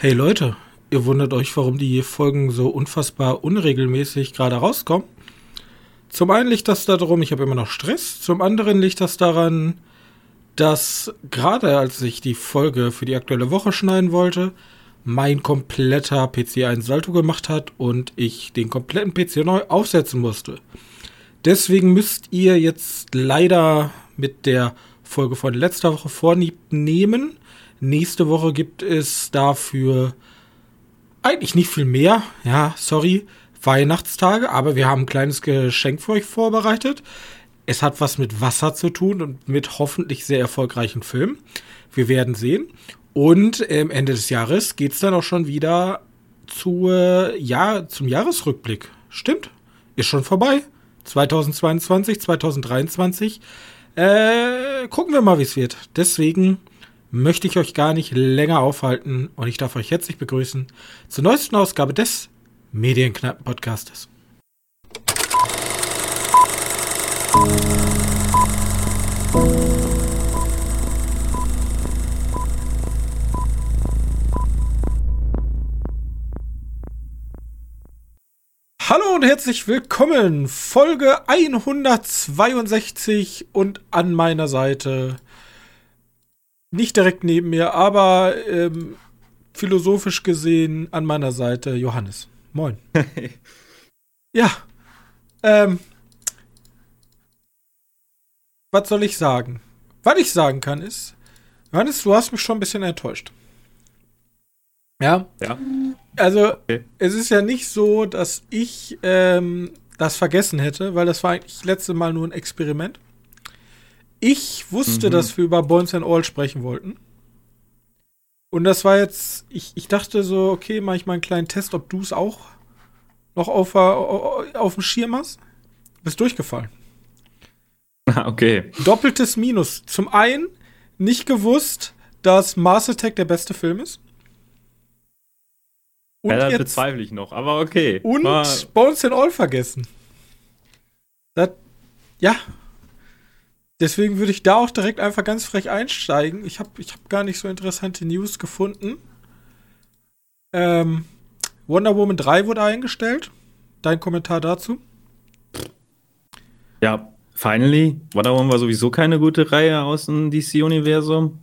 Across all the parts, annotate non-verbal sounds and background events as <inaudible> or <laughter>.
Hey Leute, ihr wundert euch, warum die Folgen so unfassbar unregelmäßig gerade rauskommen. Zum einen liegt das darum, ich habe immer noch Stress. Zum anderen liegt das daran, dass gerade als ich die Folge für die aktuelle Woche schneiden wollte, mein kompletter PC ein Salto gemacht hat und ich den kompletten PC neu aufsetzen musste. Deswegen müsst ihr jetzt leider mit der Folge von letzter Woche Vorlieb nehmen. Nächste Woche gibt es dafür eigentlich nicht viel mehr. Ja, sorry, Weihnachtstage, aber wir haben ein kleines Geschenk für euch vorbereitet. Es hat was mit Wasser zu tun und mit hoffentlich sehr erfolgreichen Filmen. Wir werden sehen. Und am Ende des Jahres geht es dann auch schon wieder zu, ja, zum Jahresrückblick. Stimmt. Ist schon vorbei. 2022, 2023. Äh, gucken wir mal, wie es wird. Deswegen möchte ich euch gar nicht länger aufhalten und ich darf euch herzlich begrüßen zur neuesten Ausgabe des Medienknappen-Podcastes. Hallo und herzlich willkommen. Folge 162 und an meiner Seite nicht direkt neben mir, aber ähm, philosophisch gesehen an meiner Seite Johannes. Moin. <laughs> ja. Ähm, was soll ich sagen? Was ich sagen kann ist, Johannes, du hast mich schon ein bisschen enttäuscht. Ja. Ja. Also, okay. es ist ja nicht so, dass ich ähm, das vergessen hätte, weil das war eigentlich letzte Mal nur ein Experiment. Ich wusste, mhm. dass wir über Bones and All sprechen wollten. Und das war jetzt, ich, ich dachte so, okay, mache ich mal einen kleinen Test, ob du es auch noch auf, auf dem Schirm hast. Bist durchgefallen. Okay. Doppeltes Minus. Zum einen nicht gewusst, dass Mars Attack der beste Film ist. Und ja, das jetzt, bezweifle ich noch, aber okay. Und Bones and All vergessen. Das, ja, Deswegen würde ich da auch direkt einfach ganz frech einsteigen. Ich habe ich hab gar nicht so interessante News gefunden. Ähm, Wonder Woman 3 wurde eingestellt. Dein Kommentar dazu? Ja, finally. Wonder Woman war sowieso keine gute Reihe aus dem DC-Universum.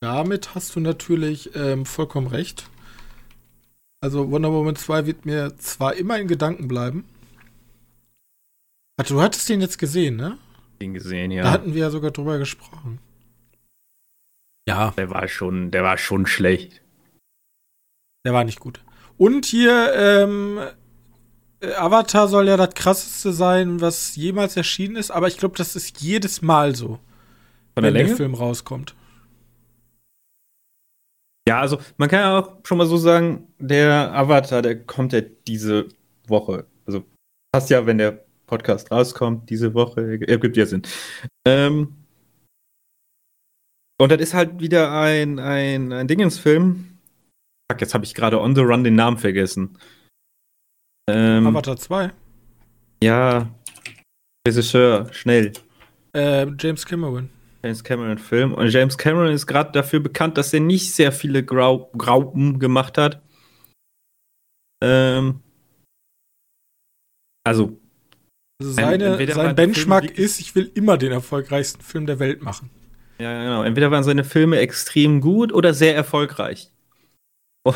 Damit hast du natürlich ähm, vollkommen recht. Also Wonder Woman 2 wird mir zwar immer in Gedanken bleiben. Also, du hattest den jetzt gesehen, ne? Ihn gesehen, ja. Da hatten wir ja sogar drüber gesprochen. Ja. Der war schon, der war schon schlecht. Der war nicht gut. Und hier, ähm, äh, Avatar soll ja das krasseste sein, was jemals erschienen ist, aber ich glaube, das ist jedes Mal so. Von der wenn Länge? der Film rauskommt. Ja, also man kann ja auch schon mal so sagen, der Avatar, der kommt ja diese Woche. Also passt ja, wenn der Podcast rauskommt diese Woche. Ergibt ja Sinn. Ähm, und das ist halt wieder ein, ein, ein Dingensfilm. Fuck, jetzt habe ich gerade on the run den Namen vergessen. Ähm, Avatar 2? Ja. Regisseur, schnell. Äh, James Cameron. James Cameron Film. Und James Cameron ist gerade dafür bekannt, dass er nicht sehr viele Grau Graupen gemacht hat. Ähm, also also seine, sein Benchmark ist, ich will immer den erfolgreichsten Film der Welt machen. Ja, genau. Entweder waren seine Filme extrem gut oder sehr erfolgreich. <laughs>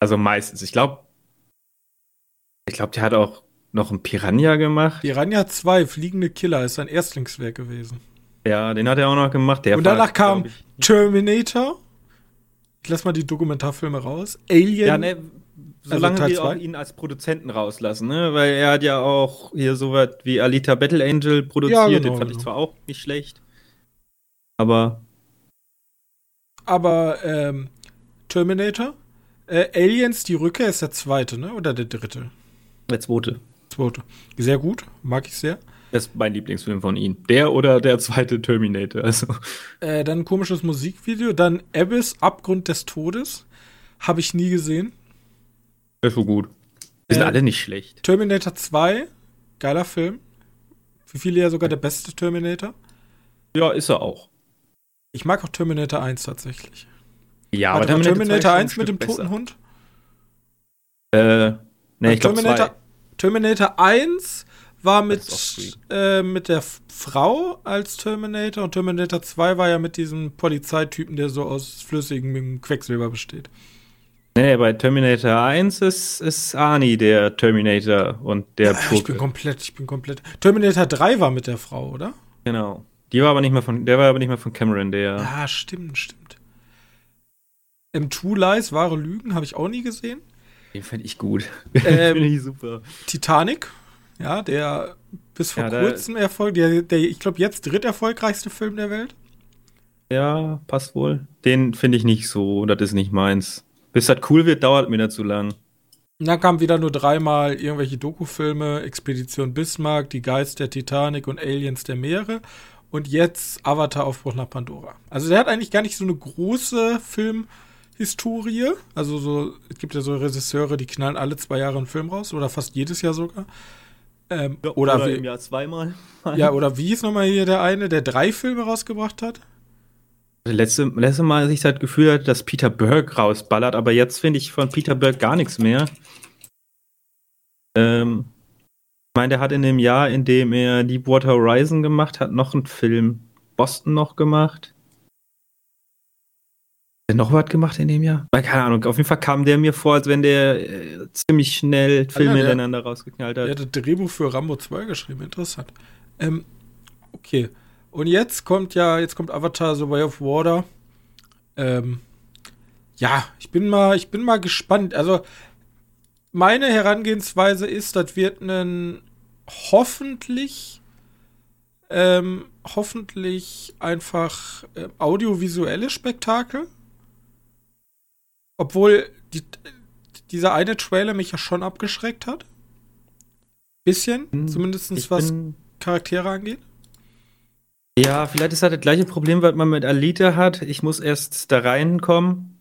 also meistens. Ich glaube, ich glaube, der hat auch noch ein Piranha gemacht. Piranha 2, Fliegende Killer, ist sein Erstlingswerk gewesen. Ja, den hat er auch noch gemacht. Der Und danach kam Terminator. Ich lass mal die Dokumentarfilme raus. Alien. Ja, ne, solange also wir auch ihn als Produzenten rauslassen, ne? Weil er hat ja auch hier so was wie Alita Battle Angel produziert, ja, genau, den fand genau. ich zwar auch nicht schlecht. Aber. Aber ähm, Terminator? Äh, Aliens, die Rückkehr ist der zweite, ne? Oder der dritte? Der zweite. Zweite. Sehr gut, mag ich sehr. Das ist mein Lieblingsfilm von ihm. Der oder der zweite Terminator. Also. Äh, dann ein komisches Musikvideo. Dann Abyss, Abgrund des Todes. Habe ich nie gesehen. Ist so gut. Die sind äh, alle nicht schlecht. Terminator 2, geiler Film. Für viele ja sogar der beste Terminator. Ja, ist er auch. Ich mag auch Terminator 1 tatsächlich. Ja, Warte mal, Terminator, 2 ist 1 schon ein mit dem Stück toten besser. Hund? Äh, nee, ich glaube Terminator, zwei. Terminator 1 war mit, äh, mit der Frau als Terminator und Terminator 2 war ja mit diesem Polizeitypen, der so aus flüssigem Quecksilber besteht. Nee, bei Terminator 1 ist, ist Arnie der Terminator und der Ah, ich bin komplett, ich bin komplett. Terminator 3 war mit der Frau, oder? Genau. Die war aber nicht mehr von, der war aber nicht mehr von Cameron, der. Ja, stimmt, stimmt. Im Two Lies, wahre Lügen, habe ich auch nie gesehen. Den fände ich gut. <laughs> Ähm, Finde ich super. Titanic, ja, der bis vor Ja, kurzem Erfolg, der, der, ich glaube, jetzt dritterfolgreichste Film der Welt. Ja, passt wohl. Den finde ich nicht so, das ist nicht meins. Bis das cool wird, dauert mir das zu lang. Und dann kamen wieder nur dreimal irgendwelche Dokufilme, Expedition Bismarck, Die Geist der Titanic und Aliens der Meere. Und jetzt Avatar Aufbruch nach Pandora. Also der hat eigentlich gar nicht so eine große Filmhistorie. Also so, es gibt ja so Regisseure, die knallen alle zwei Jahre einen Film raus oder fast jedes Jahr sogar. Ähm, oder, wie, Jahr zweimal. ja, oder wie ist nochmal hier der eine, der drei Filme rausgebracht hat? Letzte, letzte Mal, als ich das Gefühl hatte, dass Peter Berg rausballert, aber jetzt finde ich von Peter Berg gar nichts mehr. Ähm, ich meine, der hat in dem Jahr, in dem er Deepwater Horizon gemacht hat, noch einen Film Boston noch gemacht. Hat er noch was gemacht in dem Jahr? Keine Ahnung, auf jeden Fall kam der mir vor, als wenn der äh, ziemlich schnell Filme der- hintereinander rausgeknallt hat. hat das Drehbuch für Rambo 2 geschrieben, interessant. Ähm, okay. Und jetzt kommt ja, jetzt kommt Avatar The Way of Water. Ähm, ja, ich bin mal, ich bin mal gespannt. Also, meine Herangehensweise ist, das wird ein hoffentlich, ähm, hoffentlich einfach äh, audiovisuelles Spektakel. Obwohl die, dieser eine Trailer mich ja schon abgeschreckt hat. Bisschen, Hm, zumindest was Charaktere angeht. Ja, vielleicht ist das das gleiche Problem, was man mit Alita hat. Ich muss erst da reinkommen.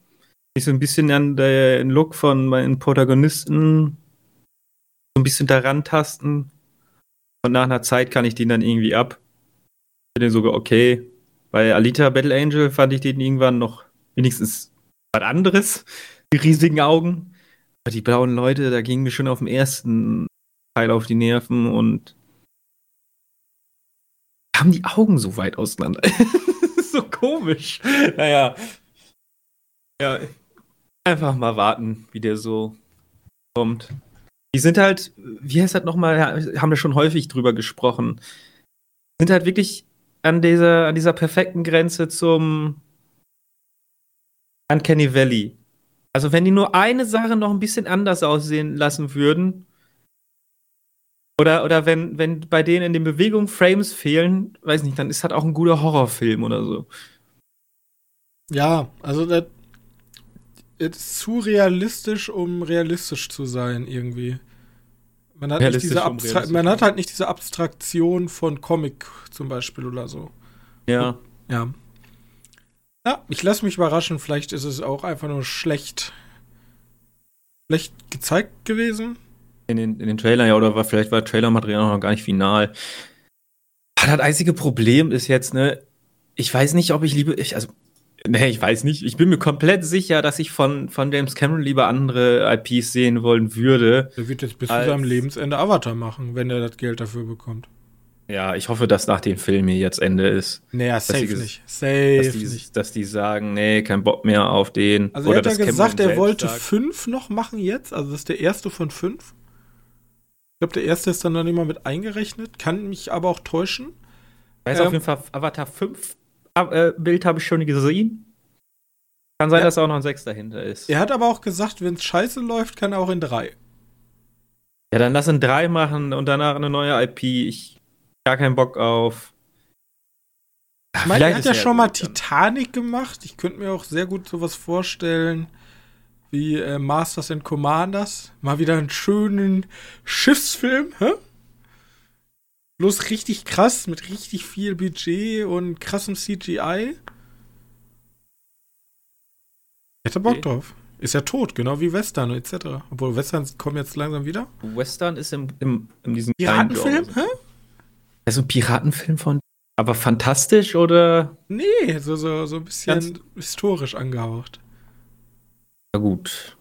Mich so ein bisschen an den Look von meinen Protagonisten so ein bisschen daran tasten. Und nach einer Zeit kann ich den dann irgendwie ab. Bin den sogar okay. Bei Alita Battle Angel fand ich den irgendwann noch wenigstens was anderes. Die riesigen Augen. Aber die blauen Leute, da gingen mir schon auf dem ersten Teil auf die Nerven und haben die Augen so weit auseinander. <laughs> so komisch. Naja. Ja. Einfach mal warten, wie der so kommt. Die sind halt, wie heißt das nochmal, haben wir schon häufig drüber gesprochen, sind halt wirklich an dieser, an dieser perfekten Grenze zum Uncanny Valley. Also wenn die nur eine Sache noch ein bisschen anders aussehen lassen würden, oder, oder wenn, wenn bei denen in den Bewegungen Frames fehlen, weiß nicht, dann ist das auch ein guter Horrorfilm oder so. Ja, also das das ist zu realistisch, um realistisch zu sein, irgendwie. Man hat, nicht diese Abstra man hat halt nicht diese Abstraktion von Comic zum Beispiel oder so. Ja. Ja. Ja, ich lasse mich überraschen. Vielleicht ist es auch einfach nur schlecht, schlecht gezeigt gewesen. In den, in den Trailern, ja, oder war, vielleicht war Trailermaterial noch gar nicht final. Aber das einzige Problem ist jetzt, ne, ich weiß nicht, ob ich liebe, ich, also, ne, ich weiß nicht, ich bin mir komplett sicher, dass ich von, von James Cameron lieber andere IPs sehen wollen würde. Der wird jetzt bis zu seinem Lebensende Avatar machen, wenn er das Geld dafür bekommt. Ja, ich hoffe, dass nach dem Film hier jetzt Ende ist. Naja, safe ges- nicht. Safe Dass die, nicht. dass die sagen, nee, kein Bock mehr auf den. Also er hat ja gesagt, er wollte sagt, fünf noch machen jetzt. Also das ist der erste von fünf. Ich glaube, der erste ist dann noch nicht mal mit eingerechnet. Kann mich aber auch täuschen. Weiß Ähm, auf jeden Fall, Avatar 5 äh, Bild habe ich schon gesehen. Kann sein, Ja. dass auch noch ein Sechs dahinter ist. Er hat aber auch gesagt, wenn es scheiße läuft, kann er auch in drei. Ja, dann lass ihn drei machen und danach eine neue IP. Ich gar keinen Bock auf. Ich meine, er hat ja schon mal dann. Titanic gemacht. Ich könnte mir auch sehr gut sowas vorstellen wie äh, Masters and Commanders. Mal wieder einen schönen Schiffsfilm, hä? Bloß richtig krass, mit richtig viel Budget und krassem CGI. Hätte Bock Okay. drauf. Ist ja tot, genau wie Western etc. Obwohl Westerns kommen jetzt langsam wieder. Western ist im, im, in diesem Piratenfilm? Hä? Also ein Piratenfilm von. Aber fantastisch oder? Nee, so, so, so ein bisschen Ganz- historisch angehaucht. Na gut.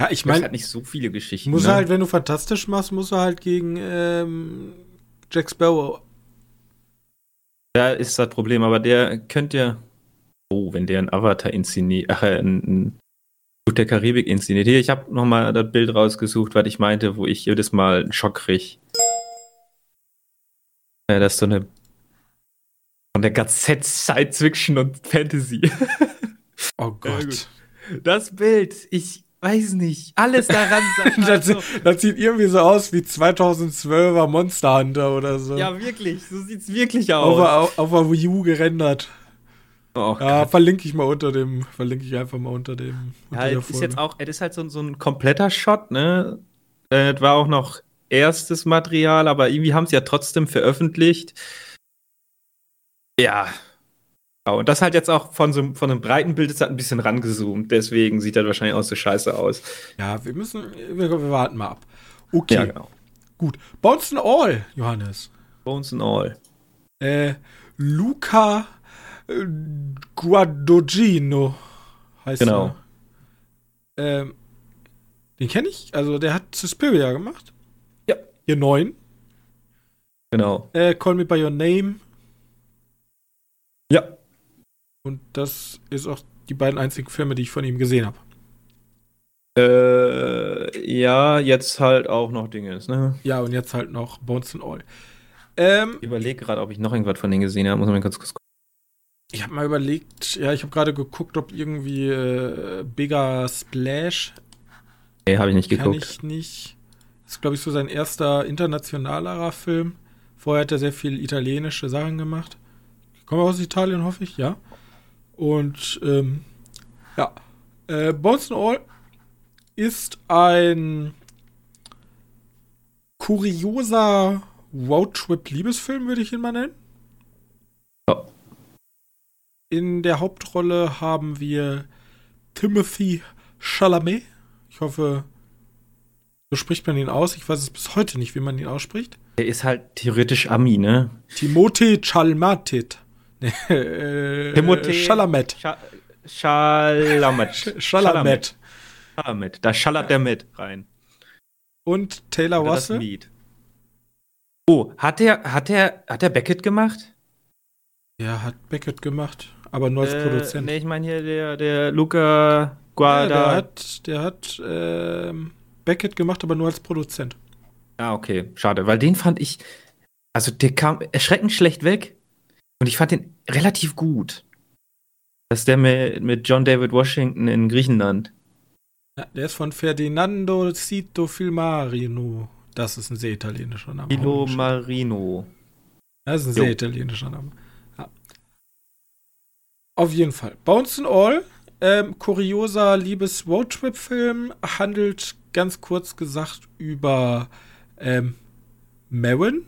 Ja, ich meine, halt nicht so viele Geschichten. muss ne? er halt, wenn du fantastisch machst, muss er halt gegen ähm, Jack Sparrow. Da ist das Problem, aber der könnte ja. Oh, wenn der ein Avatar inszeniert, ach, äh, ein, ein der Karibik inszeniert. Hier, ich habe nochmal das Bild rausgesucht, was ich meinte, wo ich jedes Mal einen Schock krieg. Ja, das ist so eine. Von der Gazette Science Fiction und Fantasy. <laughs> Oh Ja, Gott. gut. Das Bild, ich weiß nicht. Alles daran <laughs> das, also, das sieht irgendwie so aus wie 2012er Monster Hunter oder so. Ja, wirklich, so sieht's wirklich auf, aus. auf, auf der Wii U gerendert. Oh, Ja, verlinke ich mal unter dem, verlinke ich einfach mal unter dem. Unter Ja, es ist jetzt auch, es ist halt so, so ein kompletter Shot, ne? Äh, Es war auch noch erstes Material, aber irgendwie haben sie ja trotzdem veröffentlicht. Ja. Ja, Und das halt jetzt auch von so einem- von einem breiten Bild ist halt ein bisschen rangezoomt, deswegen sieht das wahrscheinlich auch so scheiße aus. Ja, wir müssen, wir, wir warten mal ab. Okay, Ja, genau. gut. Bounce All, Johannes. Bones and all. Äh, Luca äh, Guadagnino heißt Genau. er. Ähm, den kenne ich. Also der hat Suspiria gemacht. Ja. Hier neun. Genau. Äh, Call Me By Your Name. Ja. Und das ist auch die beiden einzigen Filme, die ich von ihm gesehen habe. Äh, ja, jetzt halt auch noch Dinges, ne? Ja, und jetzt halt noch Bones All. Ähm, Ich überlege gerade, ob ich noch irgendwas von denen gesehen habe. Muss man mal ganz kurz gucken. ich habe mal überlegt, ja, ich habe gerade geguckt, ob irgendwie äh, Bigger Splash Nee, habe ich nicht geguckt. ich nicht. Das ist, glaube ich, so sein erster internationalerer Film. Vorher hat er sehr viel italienische Sachen gemacht. Kommt er aus Italien, hoffe ich, ja. Und ähm, ja, äh, Bones and All ist ein kurioser Roadtrip-Liebesfilm, würde ich ihn mal nennen. Ja. In der Hauptrolle haben wir Timothy Chalamet. Ich hoffe, so spricht man ihn aus. Ich weiß es bis heute nicht, wie man ihn ausspricht. Der ist halt theoretisch Ami, ne? Timothée Chalmatit. Äh, Timothée- Chalamet. Scha Schalamet. Chalamet. Chalamet. Da schallert der mit rein. Und Taylor Oder das Russell. Lied. Oh, hat der, hat der, hat der Beckett gemacht? Der hat Beckett gemacht, aber nur als Äh, Produzent. Nee, ich meine hier der, der Luca Ja, Guada. der hat, der hat ähm, Beckett gemacht, aber nur als Produzent. Ah, okay, schade, weil den fand ich, also der kam erschreckend schlecht weg und ich fand den relativ gut. Das ist der mit, mit John David Washington in Griechenland. Ja, der ist von Ferdinando Cito Filmarino. Das ist ein sehr italienischer Name. Ilo Marino. Das ist ein Jo. sehr italienischer Name. Ja. Auf jeden Fall. Bounce and All, ähm, kurioser Liebes-Roadtrip-Film, handelt ganz kurz gesagt über ähm, Marin.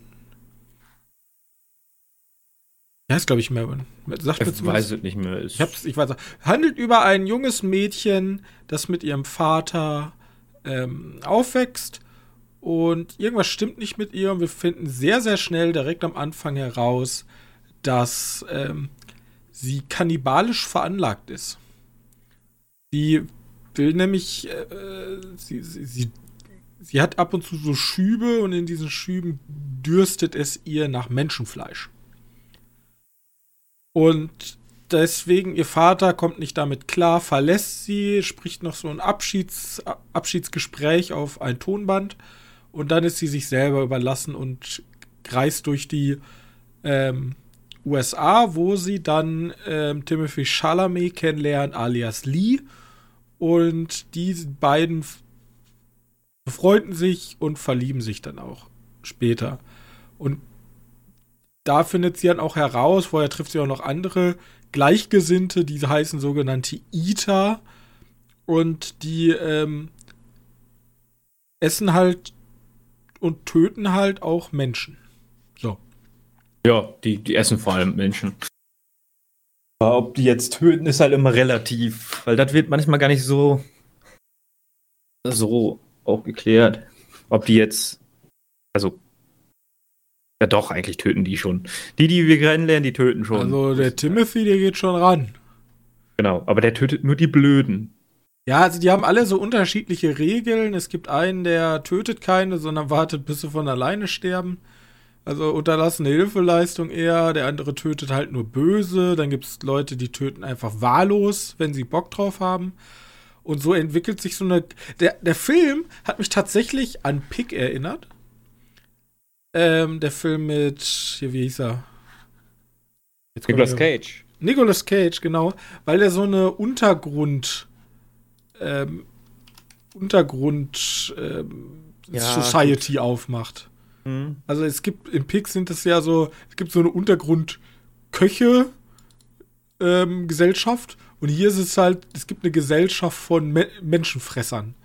Ja, ist glaube ich Marin. Sagt mir Ich weiß es nicht mehr. ich hab's, ich weiß auch. Handelt über ein junges Mädchen, das mit ihrem Vater ähm, aufwächst und irgendwas stimmt nicht mit ihr und wir finden sehr, sehr schnell direkt am Anfang heraus, dass ähm, sie kannibalisch veranlagt ist. Sie will nämlich, äh, sie, sie, sie, sie hat ab und zu so Schübe und in diesen Schüben dürstet es ihr nach Menschenfleisch. Und deswegen, ihr Vater kommt nicht damit klar, verlässt sie, spricht noch so ein Abschieds, Abschiedsgespräch auf ein Tonband und dann ist sie sich selber überlassen und reist durch die ähm, USA, wo sie dann ähm, Timothy Chalamet kennenlernt, alias Lee. Und die beiden befreunden sich und verlieben sich dann auch später. Und da findet sie dann auch heraus, vorher trifft sie auch noch andere Gleichgesinnte, die heißen sogenannte Ita. Und die ähm, essen halt und töten halt auch Menschen. So. Ja, die, die essen vor allem Menschen. Aber ob die jetzt töten, ist halt immer relativ, weil das wird manchmal gar nicht so so auch geklärt. Ob die jetzt, also ja doch, eigentlich töten die schon. Die, die wir kennenlernen, die töten schon. Also der Timothy, der geht schon ran. Genau, aber der tötet nur die Blöden. Ja, also die haben alle so unterschiedliche Regeln. Es gibt einen, der tötet keine, sondern wartet, bis sie von alleine sterben. Also unterlassene Hilfeleistung eher. Der andere tötet halt nur böse. Dann gibt es Leute, die töten einfach wahllos, wenn sie Bock drauf haben. Und so entwickelt sich so eine. Der, der Film hat mich tatsächlich an Pick erinnert. Ähm, der Film mit. Hier, wie hieß er? Nicolas Cage. Nicolas Cage, genau. Weil der so eine Untergrund. Ähm, Untergrund. Ähm, ja, Society gut. aufmacht. Mhm. Also es gibt, im Pick sind es ja so, es gibt so eine Untergrundköche ähm, Gesellschaft und hier ist es halt, es gibt eine Gesellschaft von Me Menschenfressern,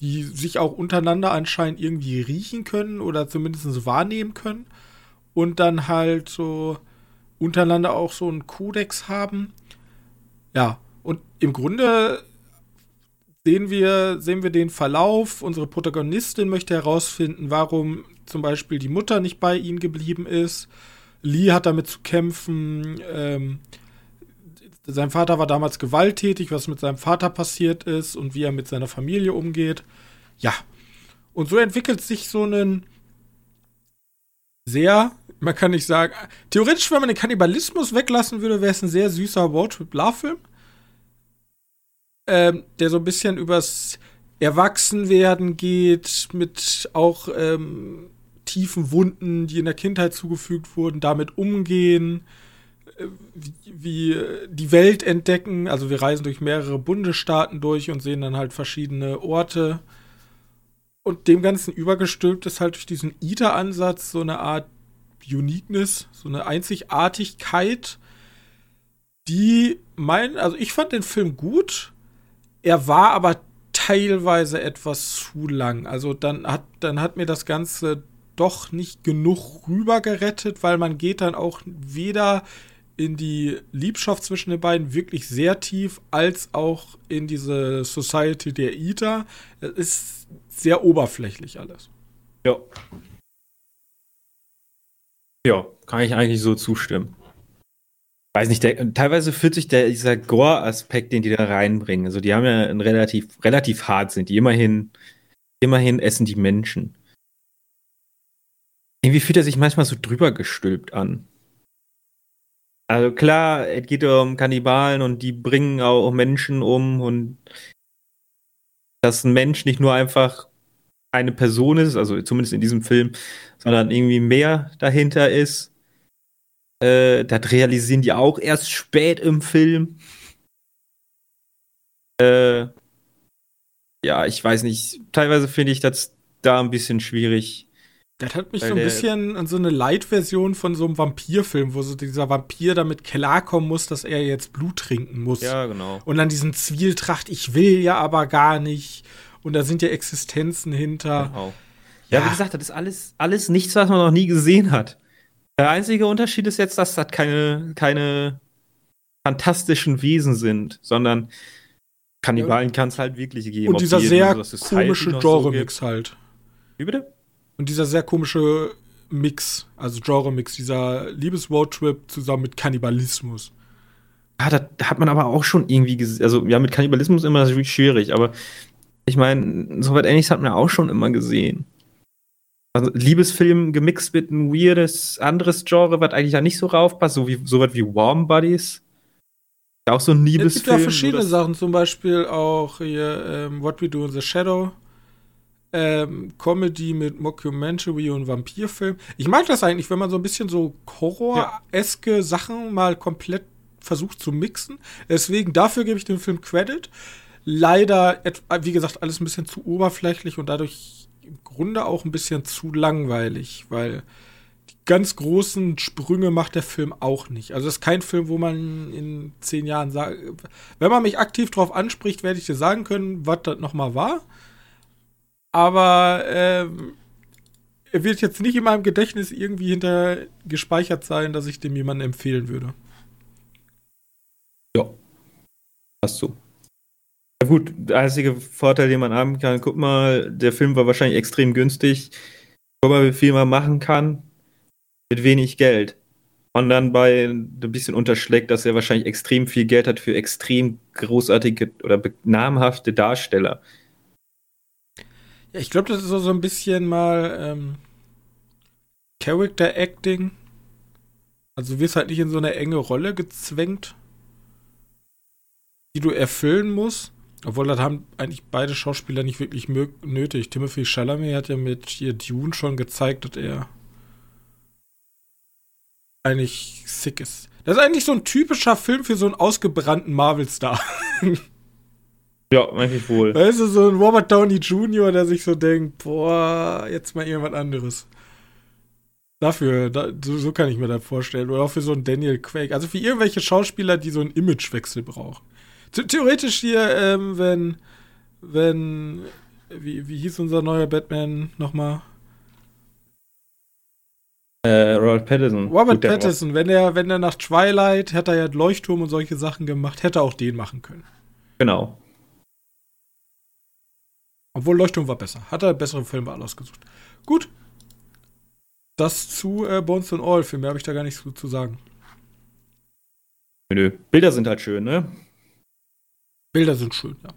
die sich auch untereinander anscheinend irgendwie riechen können oder zumindest wahrnehmen können und dann halt so untereinander auch so einen Kodex haben. Ja, und im Grunde sehen wir, sehen wir den Verlauf. Unsere Protagonistin möchte herausfinden, warum zum Beispiel die Mutter nicht bei ihnen geblieben ist. Lee hat damit zu kämpfen. Ähm, sein Vater war damals gewalttätig, was mit seinem Vater passiert ist und wie er mit seiner Familie umgeht. Ja. Und so entwickelt sich so ein sehr, man kann nicht sagen, theoretisch, wenn man den Kannibalismus weglassen würde, wäre es ein sehr süßer Roadtrip-Love-Film. Ähm, der so ein bisschen übers Erwachsenwerden geht, mit auch ähm, tiefen Wunden, die in der Kindheit zugefügt wurden, damit umgehen, wie, wie äh, die Welt entdecken. Also wir reisen durch mehrere Bundesstaaten durch und sehen dann halt verschiedene Orte. Und dem Ganzen übergestülpt ist halt durch diesen ITER-Ansatz so eine Art Uniqueness, so eine Einzigartigkeit, die mein, also ich fand den Film gut. Er war aber teilweise etwas zu lang. Also dann hat, dann hat mir das Ganze doch nicht genug rüber gerettet, weil man geht dann auch weder in die Liebschaft zwischen den beiden wirklich sehr tief, als auch in diese Society der Ita. Es ist sehr oberflächlich alles. Ja. Ja, kann ich eigentlich so zustimmen. Weiß nicht, der, teilweise fühlt sich der, dieser Gore-Aspekt, den die da reinbringen. Also die haben ja ein relativ, relativ hart sind die. Immerhin, immerhin essen die Menschen. Irgendwie fühlt er sich manchmal so drüber gestülpt an. Also klar, es geht um Kannibalen und die bringen auch Menschen um und dass ein Mensch nicht nur einfach eine Person ist, also zumindest in diesem Film, sondern irgendwie mehr dahinter ist. Äh, das realisieren die auch erst spät im Film. Äh, ja, ich weiß nicht. Teilweise finde ich das da ein bisschen schwierig das hat mich Weil so ein bisschen an so eine Light-Version von so einem Vampirfilm, wo so dieser Vampir damit klarkommen muss, dass er jetzt Blut trinken muss. Ja, genau. Und dann diesen Zwieltracht, ich will ja aber gar nicht. Und da sind ja Existenzen hinter. Genau. Ja, ja, wie gesagt, das ist alles, alles nichts, was man noch nie gesehen hat. Der einzige Unterschied ist jetzt, dass das keine, keine fantastischen Wesen sind, sondern Kannibalen ja. kann es halt wirklich geben. Und dieser sehr komische Genre-Mix so halt. Wie bitte? Und dieser sehr komische Mix, also Genre-Mix, dieser Liebes-Roadtrip zusammen mit Kannibalismus. Ja, das hat man aber auch schon irgendwie gesehen. Also, ja, mit Kannibalismus immer natürlich schwierig, aber ich meine, so weit ähnliches hat man auch schon immer gesehen. Also, Liebesfilm gemixt mit ein weirdes anderes Genre, was eigentlich ja nicht so raufpasst, so, wie, so was wie Warm Buddies. Auch so ein Liebesfilm. Es gibt ja verschiedene Sachen, zum Beispiel auch hier ähm, What We Do in the Shadow ähm, Comedy mit Mockumentary und Vampirfilm. Ich mag das eigentlich, wenn man so ein bisschen so Horror-eske ja. Sachen mal komplett versucht zu mixen. Deswegen, dafür gebe ich dem Film Credit. Leider, wie gesagt, alles ein bisschen zu oberflächlich und dadurch im Grunde auch ein bisschen zu langweilig, weil die ganz großen Sprünge macht der Film auch nicht. Also es ist kein Film, wo man in zehn Jahren sagt, wenn man mich aktiv darauf anspricht, werde ich dir sagen können, was das nochmal war. Aber ähm, er wird jetzt nicht in meinem Gedächtnis irgendwie hinter gespeichert sein, dass ich dem jemandem empfehlen würde. Ja. Hast du. Ja gut, der einzige Vorteil, den man haben kann, guck mal, der Film war wahrscheinlich extrem günstig. Guck mal, wie viel man machen kann mit wenig Geld. Und dann bei ein bisschen unterschlägt, dass er wahrscheinlich extrem viel Geld hat für extrem großartige oder namhafte Darsteller. Ja, ich glaube, das ist so, so ein bisschen mal ähm, Character Acting. Also du wirst halt nicht in so eine enge Rolle gezwängt, die du erfüllen musst. Obwohl, das haben eigentlich beide Schauspieler nicht wirklich nötig. Timothy Chalamet hat ja mit hier Dune schon gezeigt, dass er eigentlich sick ist. Das ist eigentlich so ein typischer Film für so einen ausgebrannten Marvel-Star. <laughs> ja, eigentlich wohl. Weißt du, so ein Robert Downey Jr., der sich so denkt, boah, jetzt mal irgendwas anderes. Dafür, da, so, so, kann ich mir das vorstellen. Oder auch für so einen Daniel Quake. Also für irgendwelche Schauspieler, die so einen Imagewechsel brauchen. Theoretisch hier, ähm, wenn, wenn, wie, wie hieß unser neuer Batman nochmal? Äh, Robert Pattinson. Robert Pattinson, wenn er, wenn er nach Twilight, hätte er ja Leuchtturm und solche Sachen gemacht, hätte er auch den machen können. Genau. Obwohl Leuchtturm war besser. Hat er bessere Filme ausgesucht. Gut. Das zu äh, Bones and All. Viel mehr habe ich da gar nichts zu, zu sagen. Nö. Bilder sind halt schön, ne? Bilder sind schön, ja.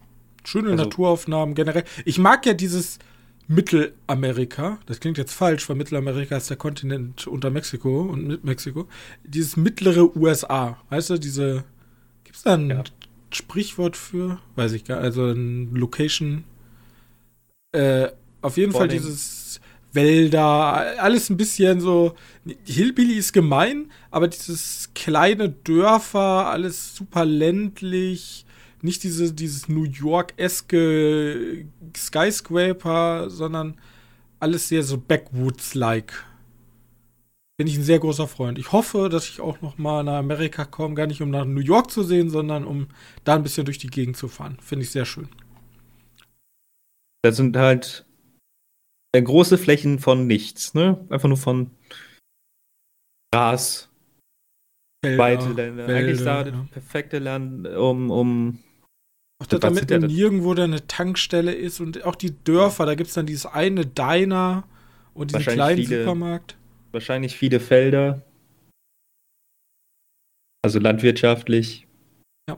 Schöne also, Naturaufnahmen generell. Ich mag ja dieses Mittelamerika. Das klingt jetzt falsch, weil Mittelamerika ist der Kontinent unter Mexiko und mit Mexiko. Dieses mittlere USA. Weißt du, diese. Gibt es da ein ja. Sprichwort für? Weiß ich gar nicht. Also ein Location. Äh, auf jeden Fall dieses Wälder, alles ein bisschen so. Hillbilly ist gemein, aber dieses kleine Dörfer, alles super ländlich nicht diese, dieses New York-eske Skyscraper, sondern alles sehr so Backwoods-like. Bin ich ein sehr großer Freund. Ich hoffe, dass ich auch noch mal nach Amerika komme, gar nicht um nach New York zu sehen, sondern um da ein bisschen durch die Gegend zu fahren. Finde ich sehr schön. Das sind halt große Flächen von nichts, ne? Einfach nur von Gras, Felder, weite Länder. Wälder, Eigentlich da ja. das perfekte Land, um, um auch da, damit ja nirgendwo da eine Tankstelle ist und auch die Dörfer, da gibt es dann dieses eine Diner und diesen kleinen viele, Supermarkt. Wahrscheinlich viele Felder. Also landwirtschaftlich. Ja.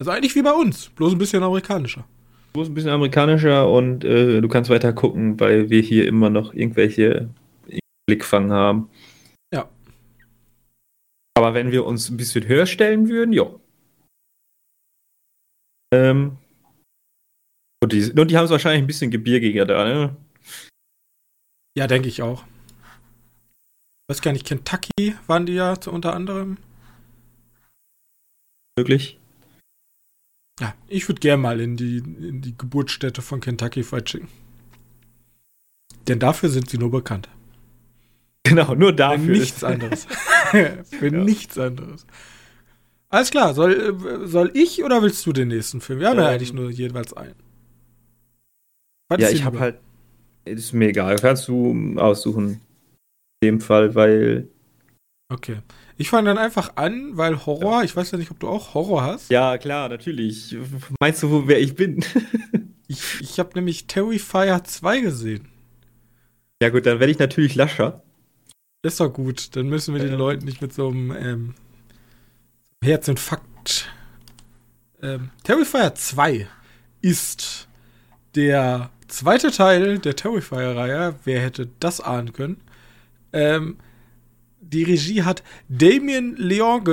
Also eigentlich wie bei uns, bloß ein bisschen amerikanischer. Bloß ein bisschen amerikanischer und äh, du kannst weiter gucken, weil wir hier immer noch irgendwelche Blickfang haben. Ja. Aber wenn wir uns ein bisschen höher stellen würden, ja, ähm, und die, und die haben es wahrscheinlich ein bisschen gebirgiger da, ne? Ja, denke ich auch. Ich weiß gar nicht, Kentucky waren die ja unter anderem. Möglich. Ja, ich würde gerne mal in die, in die Geburtsstätte von Kentucky Fried Chicken. Denn dafür sind sie nur bekannt. Genau, nur dafür. Für nichts anderes. <laughs> Für ja. nichts anderes. Alles klar, soll, äh, soll ich oder willst du den nächsten Film? Wir haben ähm, ja eigentlich nur jeweils einen. Was ja, ich habe halt. Ist mir egal. Kannst du aussuchen. In dem Fall, weil. Okay. Ich fange dann einfach an, weil Horror, ja. ich weiß ja nicht, ob du auch Horror hast. Ja, klar, natürlich. Meinst du, wer ich bin? <laughs> ich ich habe nämlich Terrifier 2 gesehen. Ja, gut, dann werde ich natürlich lascher. Ist doch gut. Dann müssen wir den Leuten nicht mit so einem ähm, Herzinfarkt. Ähm, Terrifier 2 ist der zweite Teil der Terrifier-Reihe. Wer hätte das ahnen können? Ähm, die Regie hat Damien Leon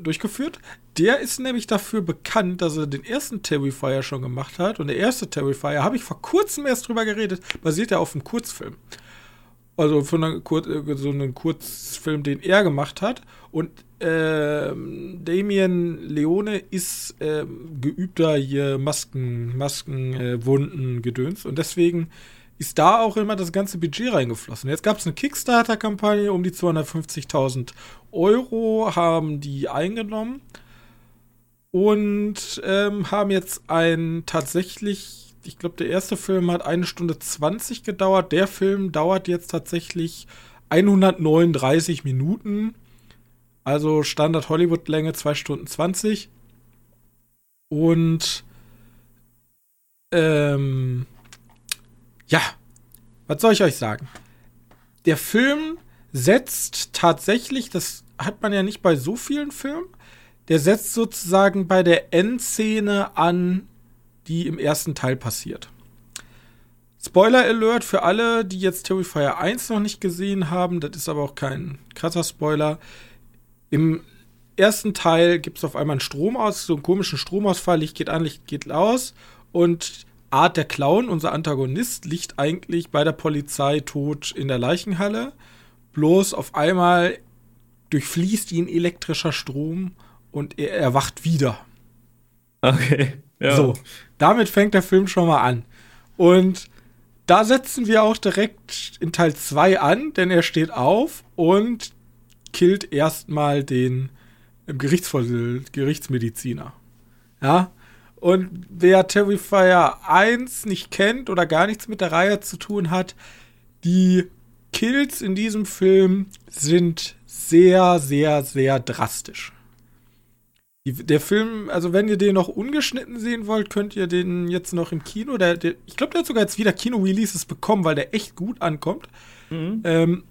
durchgeführt. Der ist nämlich dafür bekannt, dass er den ersten Terrifier schon gemacht hat. Und der erste Terrifier, habe ich vor kurzem erst drüber geredet, basiert ja auf einem Kurzfilm. Also von einer Kur äh, so einem Kurzfilm, den er gemacht hat. Und ähm, Damien Leone ist ähm, geübter hier Masken, Masken, äh, Wunden, Gedöns. Und deswegen ist da auch immer das ganze Budget reingeflossen. Jetzt gab es eine Kickstarter-Kampagne um die 250.000 Euro, haben die eingenommen und ähm, haben jetzt ein tatsächlich ich glaube, der erste Film hat eine Stunde 20 gedauert. Der Film dauert jetzt tatsächlich 139 Minuten. Also Standard Hollywood-Länge 2 Stunden 20. Und ähm, ja, was soll ich euch sagen? Der Film setzt tatsächlich, das hat man ja nicht bei so vielen Filmen, der setzt sozusagen bei der Endszene an, die im ersten Teil passiert. Spoiler Alert für alle, die jetzt Terrifier 1 noch nicht gesehen haben, das ist aber auch kein krasser Spoiler. Im ersten Teil gibt es auf einmal einen Stromaus, so einen komischen Stromausfall, Licht geht an, Licht geht aus und Art der Clown, unser Antagonist, liegt eigentlich bei der Polizei tot in der Leichenhalle. Bloß auf einmal durchfließt ihn elektrischer Strom und er erwacht wieder. Okay. Ja. So, damit fängt der Film schon mal an. Und da setzen wir auch direkt in Teil 2 an, denn er steht auf und killt erstmal den Gerichtsmediziner. Ja. Und wer Terrifier 1 nicht kennt oder gar nichts mit der Reihe zu tun hat, die Kills in diesem Film sind sehr, sehr, sehr drastisch. Die, der Film, also wenn ihr den noch ungeschnitten sehen wollt, könnt ihr den jetzt noch im Kino. Der, der, ich glaube, der hat sogar jetzt wieder Kino-Releases bekommen, weil der echt gut ankommt. Mhm. Ähm,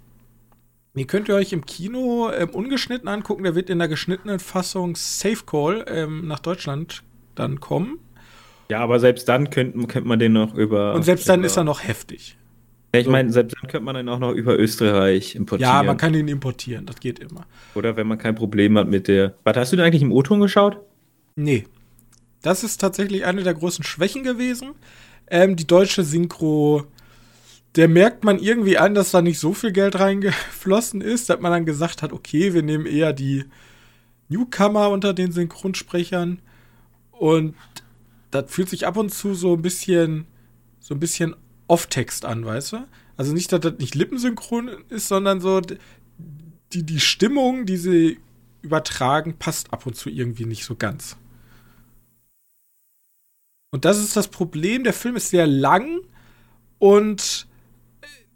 den könnt ihr euch im Kino ähm, ungeschnitten angucken. Der wird in der geschnittenen Fassung Safe Call ähm, nach Deutschland dann kommen. Ja, aber selbst dann könnte könnt man den noch über. Und selbst dann ist er noch heftig. Ja, ich meine, selbst dann könnte man den auch noch über Österreich importieren. Ja, man kann ihn importieren, das geht immer. Oder wenn man kein Problem hat mit der. Warte, hast du den eigentlich im O-Ton geschaut? Nee. Das ist tatsächlich eine der großen Schwächen gewesen. Ähm, die deutsche Synchro, der merkt man irgendwie an, dass da nicht so viel Geld reingeflossen ist, dass man dann gesagt hat, okay, wir nehmen eher die Newcomer unter den Synchronsprechern. Und das fühlt sich ab und zu so ein bisschen, so ein bisschen Off-Text an, weißt du? Also nicht, dass das nicht lippensynchron ist, sondern so die, die Stimmung, die sie übertragen, passt ab und zu irgendwie nicht so ganz. Und das ist das Problem. Der Film ist sehr lang und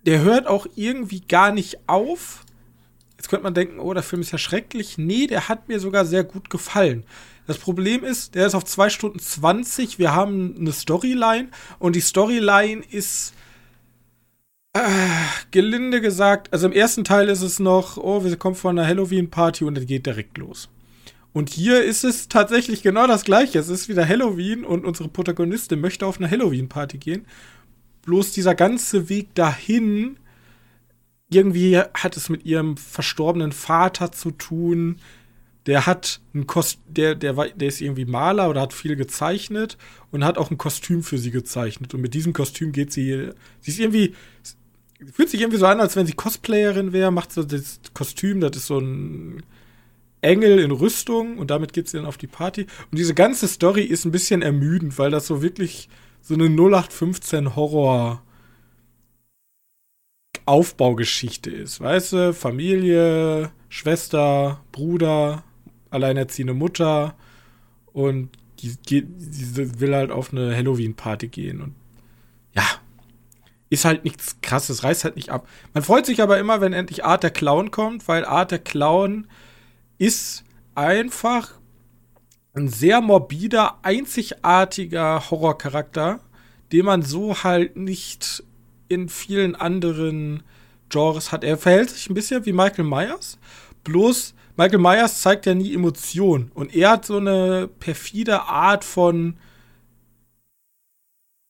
der hört auch irgendwie gar nicht auf. Jetzt könnte man denken, oh, der Film ist ja schrecklich. Nee, der hat mir sogar sehr gut gefallen. Das Problem ist, der ist auf 2 Stunden 20. Wir haben eine Storyline und die Storyline ist äh, gelinde gesagt, also im ersten Teil ist es noch, oh, wir kommen von einer Halloween-Party und es geht direkt los. Und hier ist es tatsächlich genau das gleiche. Es ist wieder Halloween und unsere Protagonistin möchte auf eine Halloween-Party gehen. Bloß dieser ganze Weg dahin, irgendwie hat es mit ihrem verstorbenen Vater zu tun der hat ein Kost der, der, der ist irgendwie Maler oder hat viel gezeichnet und hat auch ein Kostüm für sie gezeichnet. Und mit diesem Kostüm geht sie, sie ist irgendwie, fühlt sich irgendwie so an, als wenn sie Cosplayerin wäre, macht so das Kostüm, das ist so ein Engel in Rüstung und damit geht sie dann auf die Party. Und diese ganze Story ist ein bisschen ermüdend, weil das so wirklich so eine 0815 Horror Aufbaugeschichte ist. Weißt du, Familie, Schwester, Bruder, alleinerziehende Mutter und die, die, die will halt auf eine Halloween-Party gehen und ja, ist halt nichts krasses, reißt halt nicht ab. Man freut sich aber immer, wenn endlich Art der Clown kommt, weil Art der Clown ist einfach ein sehr morbider, einzigartiger Horrorcharakter, den man so halt nicht in vielen anderen Genres hat. Er verhält sich ein bisschen wie Michael Myers, bloß Michael Myers zeigt ja nie Emotionen. Und er hat so eine perfide Art von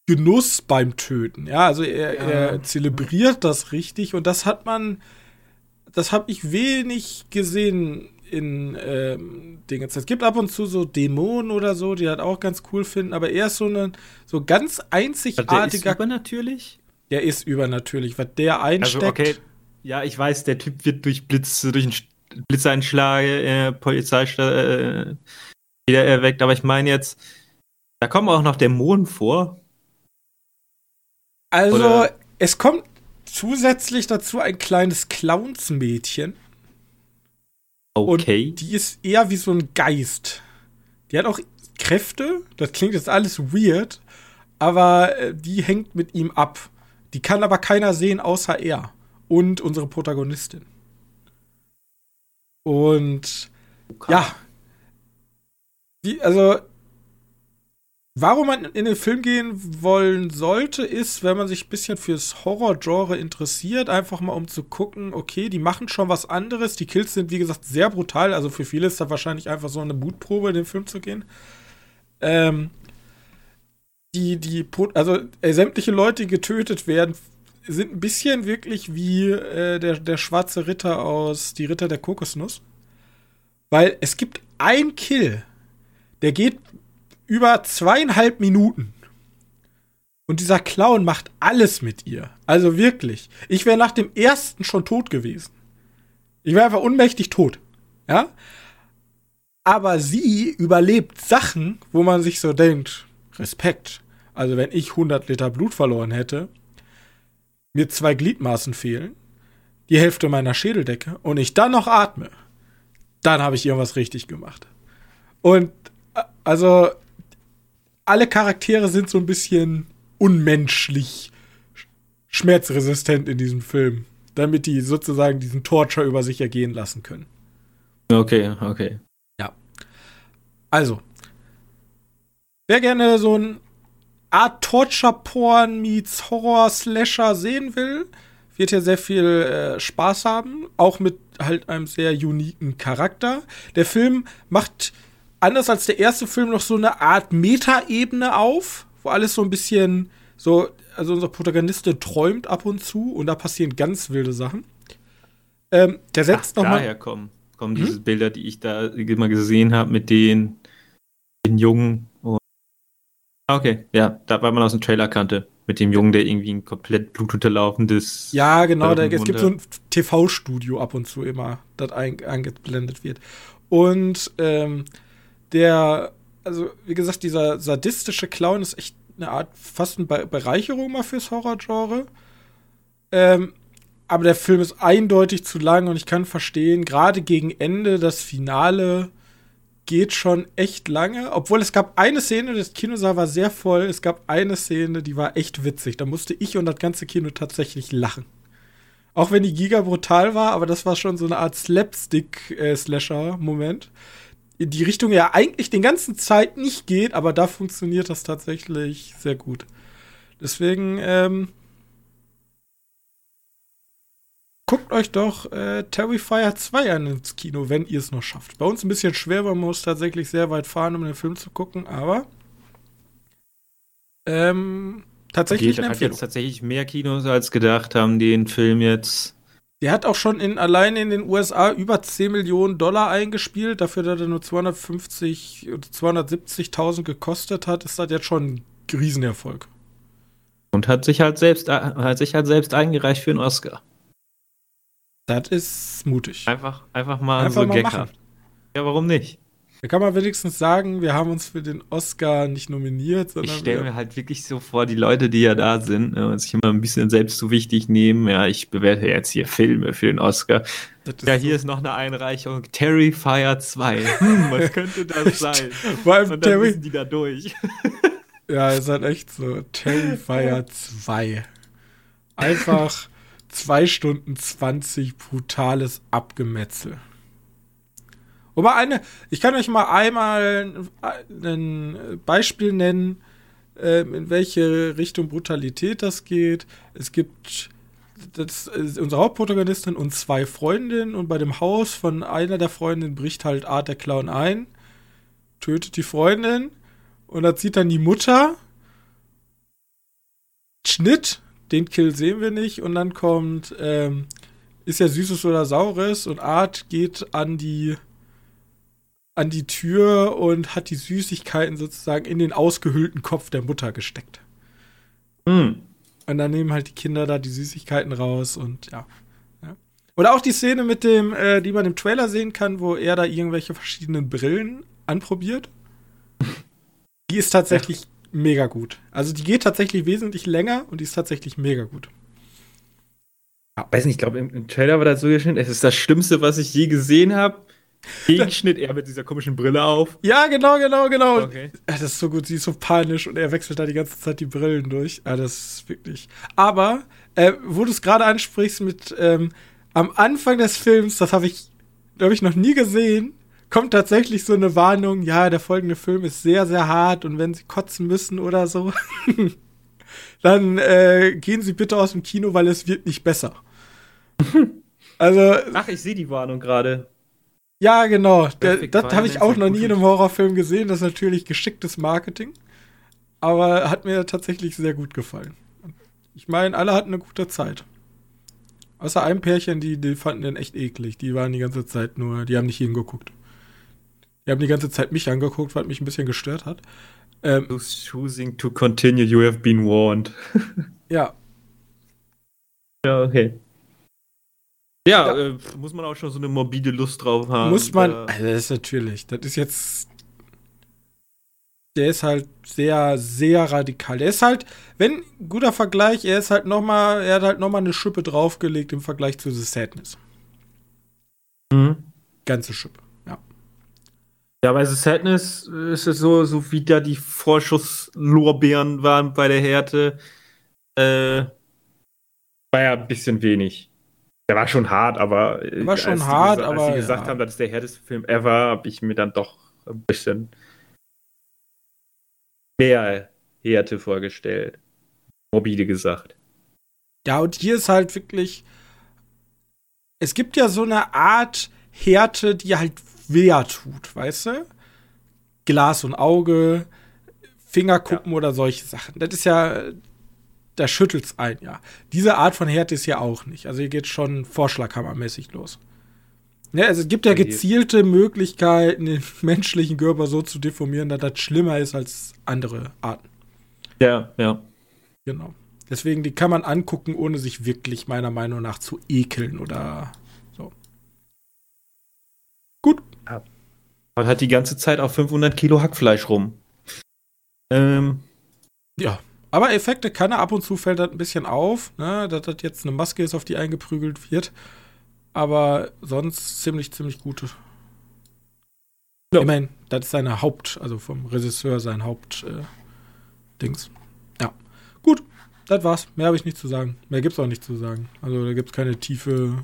Genuss beim Töten. Ja, also er, ja. er zelebriert das richtig und das hat man, das habe ich wenig gesehen in ähm, Dingen. Es gibt ab und zu so Dämonen oder so, die halt auch ganz cool finden, aber er ist so ein so ganz einzigartiger. Der ist übernatürlich? Der ist übernatürlich, was der einsteckt. Also okay, ja, ich weiß, der Typ wird durch Blitze, durch einen Blitzeinschläge, äh, Polizeistadt äh, wieder erweckt. Aber ich meine jetzt, da kommt auch noch Dämonen vor. Also, Oder? es kommt zusätzlich dazu ein kleines Clownsmädchen. Okay. Und die ist eher wie so ein Geist. Die hat auch Kräfte. Das klingt jetzt alles weird. Aber äh, die hängt mit ihm ab. Die kann aber keiner sehen außer er und unsere Protagonistin. Und okay. ja, wie, also Warum man in den Film gehen wollen sollte, ist, wenn man sich ein bisschen fürs Horror-Genre interessiert, einfach mal um zu gucken, okay, die machen schon was anderes. Die Kills sind, wie gesagt, sehr brutal. Also für viele ist da wahrscheinlich einfach so eine Mutprobe, in den Film zu gehen. Ähm, die, die, also äh, sämtliche Leute, die getötet werden, sind ein bisschen wirklich wie äh, der, der schwarze Ritter aus Die Ritter der Kokosnuss. Weil es gibt ein Kill, der geht über zweieinhalb Minuten. Und dieser Clown macht alles mit ihr. Also wirklich. Ich wäre nach dem ersten schon tot gewesen. Ich wäre einfach unmächtig tot. Ja? Aber sie überlebt Sachen, wo man sich so denkt, Respekt. Also wenn ich 100 Liter Blut verloren hätte, mir zwei Gliedmaßen fehlen, die Hälfte meiner Schädeldecke und ich dann noch atme, dann habe ich irgendwas richtig gemacht. Und also alle Charaktere sind so ein bisschen unmenschlich schmerzresistent in diesem Film, damit die sozusagen diesen Torture über sich ergehen lassen können. Okay, okay. Ja. Also, wer gerne so ein Art Torture-Porn meets Horror-Slasher sehen will, wird hier sehr viel äh, Spaß haben, auch mit halt einem sehr uniken Charakter. Der Film macht anders als der erste Film noch so eine Art Meta-Ebene auf, wo alles so ein bisschen so, also unser Protagonist träumt ab und zu und da passieren ganz wilde Sachen. Ähm, der setzt Ach, noch daher mal kommen, kommen hm? diese Bilder, die ich da immer gesehen habe mit den, den Jungen. Ah, okay, ja, da war man aus dem Trailer kannte. Mit dem Jungen, der irgendwie ein komplett blutunterlaufendes. Ja, genau, da, es gibt so ein TV-Studio ab und zu immer, das eingeblendet wird. Und ähm, der, also wie gesagt, dieser sadistische Clown ist echt eine Art, fast eine Bereicherung mal fürs Horrorgenre. Ähm, aber der Film ist eindeutig zu lang und ich kann verstehen, gerade gegen Ende, das Finale geht schon echt lange. Obwohl es gab eine Szene, das Kinosaal war sehr voll. Es gab eine Szene, die war echt witzig. Da musste ich und das ganze Kino tatsächlich lachen. Auch wenn die Giga brutal war, aber das war schon so eine Art Slapstick-Slasher-Moment. Äh, in die Richtung ja eigentlich den ganzen Zeit nicht geht, aber da funktioniert das tatsächlich sehr gut. Deswegen, ähm, guckt euch doch äh, Terrifier 2 an ins Kino, wenn ihr es noch schafft. Bei uns ein bisschen schwer, weil man muss tatsächlich sehr weit fahren, um den Film zu gucken, aber ähm, tatsächlich Geht, hat jetzt tatsächlich mehr Kinos als gedacht, haben den Film jetzt der hat auch schon in, allein in den USA über 10 Millionen Dollar eingespielt. Dafür, dass er nur 250 oder 270.000 gekostet hat, ist das jetzt schon ein Riesenerfolg. Und hat sich halt selbst, hat sich halt selbst eingereicht für einen Oscar. Das ist mutig. Einfach, einfach mal einfach so mal machen. Ja, warum nicht? Da kann man wenigstens sagen, wir haben uns für den Oscar nicht nominiert, sondern. Ich stelle mir halt wirklich so vor, die Leute, die ja da sind, ne, sich immer ein bisschen selbst zu wichtig nehmen. Ja, ich bewerte jetzt hier Filme für den Oscar. Ja, hier so ist noch eine Einreichung. Terrifier 2. <laughs> Hm, was könnte das sein? Vor allem Und dann Terry müssen die da durch. ja, ist halt echt so. Terrifier 2. <laughs> Einfach 2 Stunden 20 brutales Abgemetzel. Wobei eine, ich kann euch mal einmal ein Beispiel nennen, äh, in welche Richtung Brutalität das geht. Es gibt das unsere Hauptprotagonistin und zwei Freundinnen und bei dem Haus von einer der Freundinnen bricht halt Art der Clown ein, tötet die Freundin und da zieht dann die Mutter. Schnitt, den Kill sehen wir nicht und dann kommt, ähm, ist ja Süßes oder Saures und Art geht an die an die Tür und hat die Süßigkeiten sozusagen in den ausgehöhlten Kopf der Mutter gesteckt. Mhm. Und dann nehmen halt die Kinder da die Süßigkeiten raus und ja. ja. Oder auch die Szene mit dem, äh, die man im Trailer sehen kann, wo er da irgendwelche verschiedenen Brillen anprobiert. Die ist tatsächlich ja. Mega gut. Also die geht tatsächlich wesentlich länger und die ist tatsächlich mega gut. Ja. Weiß nicht, ich glaube, im, im, Trailer war das so geschnitten, es ist das Schlimmste, was ich je gesehen habe. Gegenschnitt, er mit dieser komischen Brille auf. Ja, genau, genau, genau. Okay. Das ist so gut, sie ist so panisch und er wechselt da die ganze Zeit die Brillen durch. Ja, das ist wirklich. Aber, äh, wo du es gerade ansprichst mit ähm, am Anfang des Films, das habe ich, glaube ich, noch nie gesehen, kommt tatsächlich so eine Warnung, ja, der folgende Film ist sehr, sehr hart und wenn Sie kotzen müssen oder so, <laughs> dann äh, gehen Sie bitte aus dem Kino, weil es wird nicht besser. <laughs> also. Ach, ich sehe die Warnung gerade. Ja, genau. Der, das habe ich auch noch nie in einem Horrorfilm gesehen. Das ist natürlich geschicktes Marketing. Aber hat mir tatsächlich sehr gut gefallen. Ich meine, alle hatten eine gute Zeit. Außer einem Pärchen, die, die fanden den echt eklig. Die waren die ganze Zeit nur, die haben nicht hingeguckt. Die haben die ganze Zeit mich angeguckt, was mich ein bisschen gestört hat. Ähm, choosing to continue, you have been warned. <laughs> ja. Ja, okay. Ja, ja. Äh, muss man auch schon so eine morbide Lust drauf haben. Muss man, also das ist natürlich, das ist jetzt der ist halt sehr, sehr radikal. Der ist halt, wenn, guter Vergleich, er ist halt nochmal, er hat halt nochmal eine Schippe draufgelegt im Vergleich zu The Sadness. Mhm. Ganze Schippe, ja. Bei The Sadness ist es so, so wie da die Vorschusslorbeeren waren bei der Härte, äh, war ja ein bisschen wenig. Der war schon hart, aber. Der war schon hart, aber. Als sie gesagt ja. haben, das ist der härteste Film ever, habe ich mir dann doch ein bisschen mehr Härte vorgestellt. Morbide gesagt. Ja, und hier ist halt wirklich. Es gibt ja so eine Art Härte, die halt weh tut, weißt du? Glas und Auge, Fingerkuppen ja. oder solche Sachen. Das ist ja. Da schüttelt's ein, ja. Diese Art von Härte ist ja auch nicht. Also hier geht schon vorschlaghammermäßig los. Ja, also es gibt ja gezielte Möglichkeiten, den <laughs> menschlichen Körper so zu deformieren, dass das schlimmer ist als andere Arten. Ja, ja. Genau. Deswegen, die kann man angucken, ohne sich wirklich meiner Meinung nach zu ekeln oder so. Gut. Ja. Man hat die ganze Zeit auf 500 Kilo Hackfleisch rum. Ähm. Ja. Aber Effekte kann er ab und zu fällt das ein bisschen auf, ne, dass das jetzt eine Maske ist, auf die eingeprügelt wird aber sonst ziemlich, ziemlich gute. Ja. Ich meine, das ist seine Haupt, also vom Regisseur sein Haupt-Dings. Äh, ja. Gut, das war's. Mehr habe ich nicht zu sagen. Mehr gibt's auch nicht zu sagen. Also da gibt's keine tiefe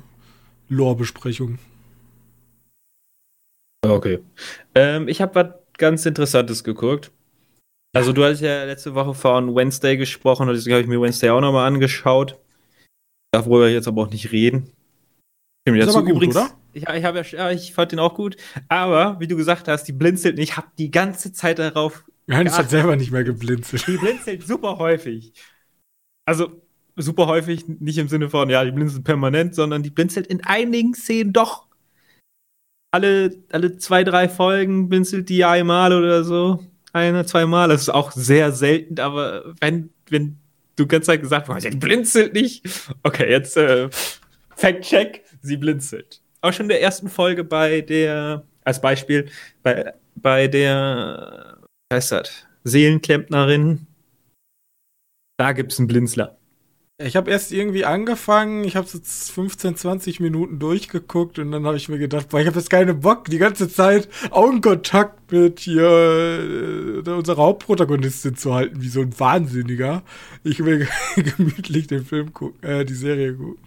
Lore-Besprechung. Okay. Ähm, ich habe was ganz Interessantes geguckt. Also du hast ja letzte Woche von Wednesday gesprochen und deswegen habe ich mir Wednesday auch nochmal angeschaut. Darf wir jetzt aber auch nicht reden. Stimmt, ist aber gut, übrigens, oder? Ich, ich, hab ja, ich fand den auch gut. Aber, wie du gesagt hast, die blinzelt nicht. Ich habe die ganze Zeit darauf. Johannes hat selber nicht mehr geblinzelt. Die blinzelt super häufig. Also, super häufig, nicht im Sinne von, ja, die blinzelt permanent, sondern die blinzelt in einigen Szenen doch. Alle, alle zwei, drei Folgen blinzelt die einmal oder so. Eine, zweimal. Das ist auch sehr selten, aber wenn, wenn du ganze Zeit gesagt hast, die blinzelt nicht. Okay, jetzt äh, Fact-Check sie blinzelt. Auch schon in der ersten Folge bei der, als Beispiel, bei, bei der, wie heißt das, Seelenklempnerin, da gibt es einen Blinzler. Ich habe erst irgendwie angefangen, ich habe jetzt 15, 20 Minuten durchgeguckt und dann habe ich mir gedacht, boah, ich habe jetzt keine Bock, die ganze Zeit Augenkontakt mit hier äh, unserer Hauptprotagonistin zu halten, wie so ein Wahnsinniger. Ich will <laughs> gemütlich den Film gucken, äh, die Serie gucken.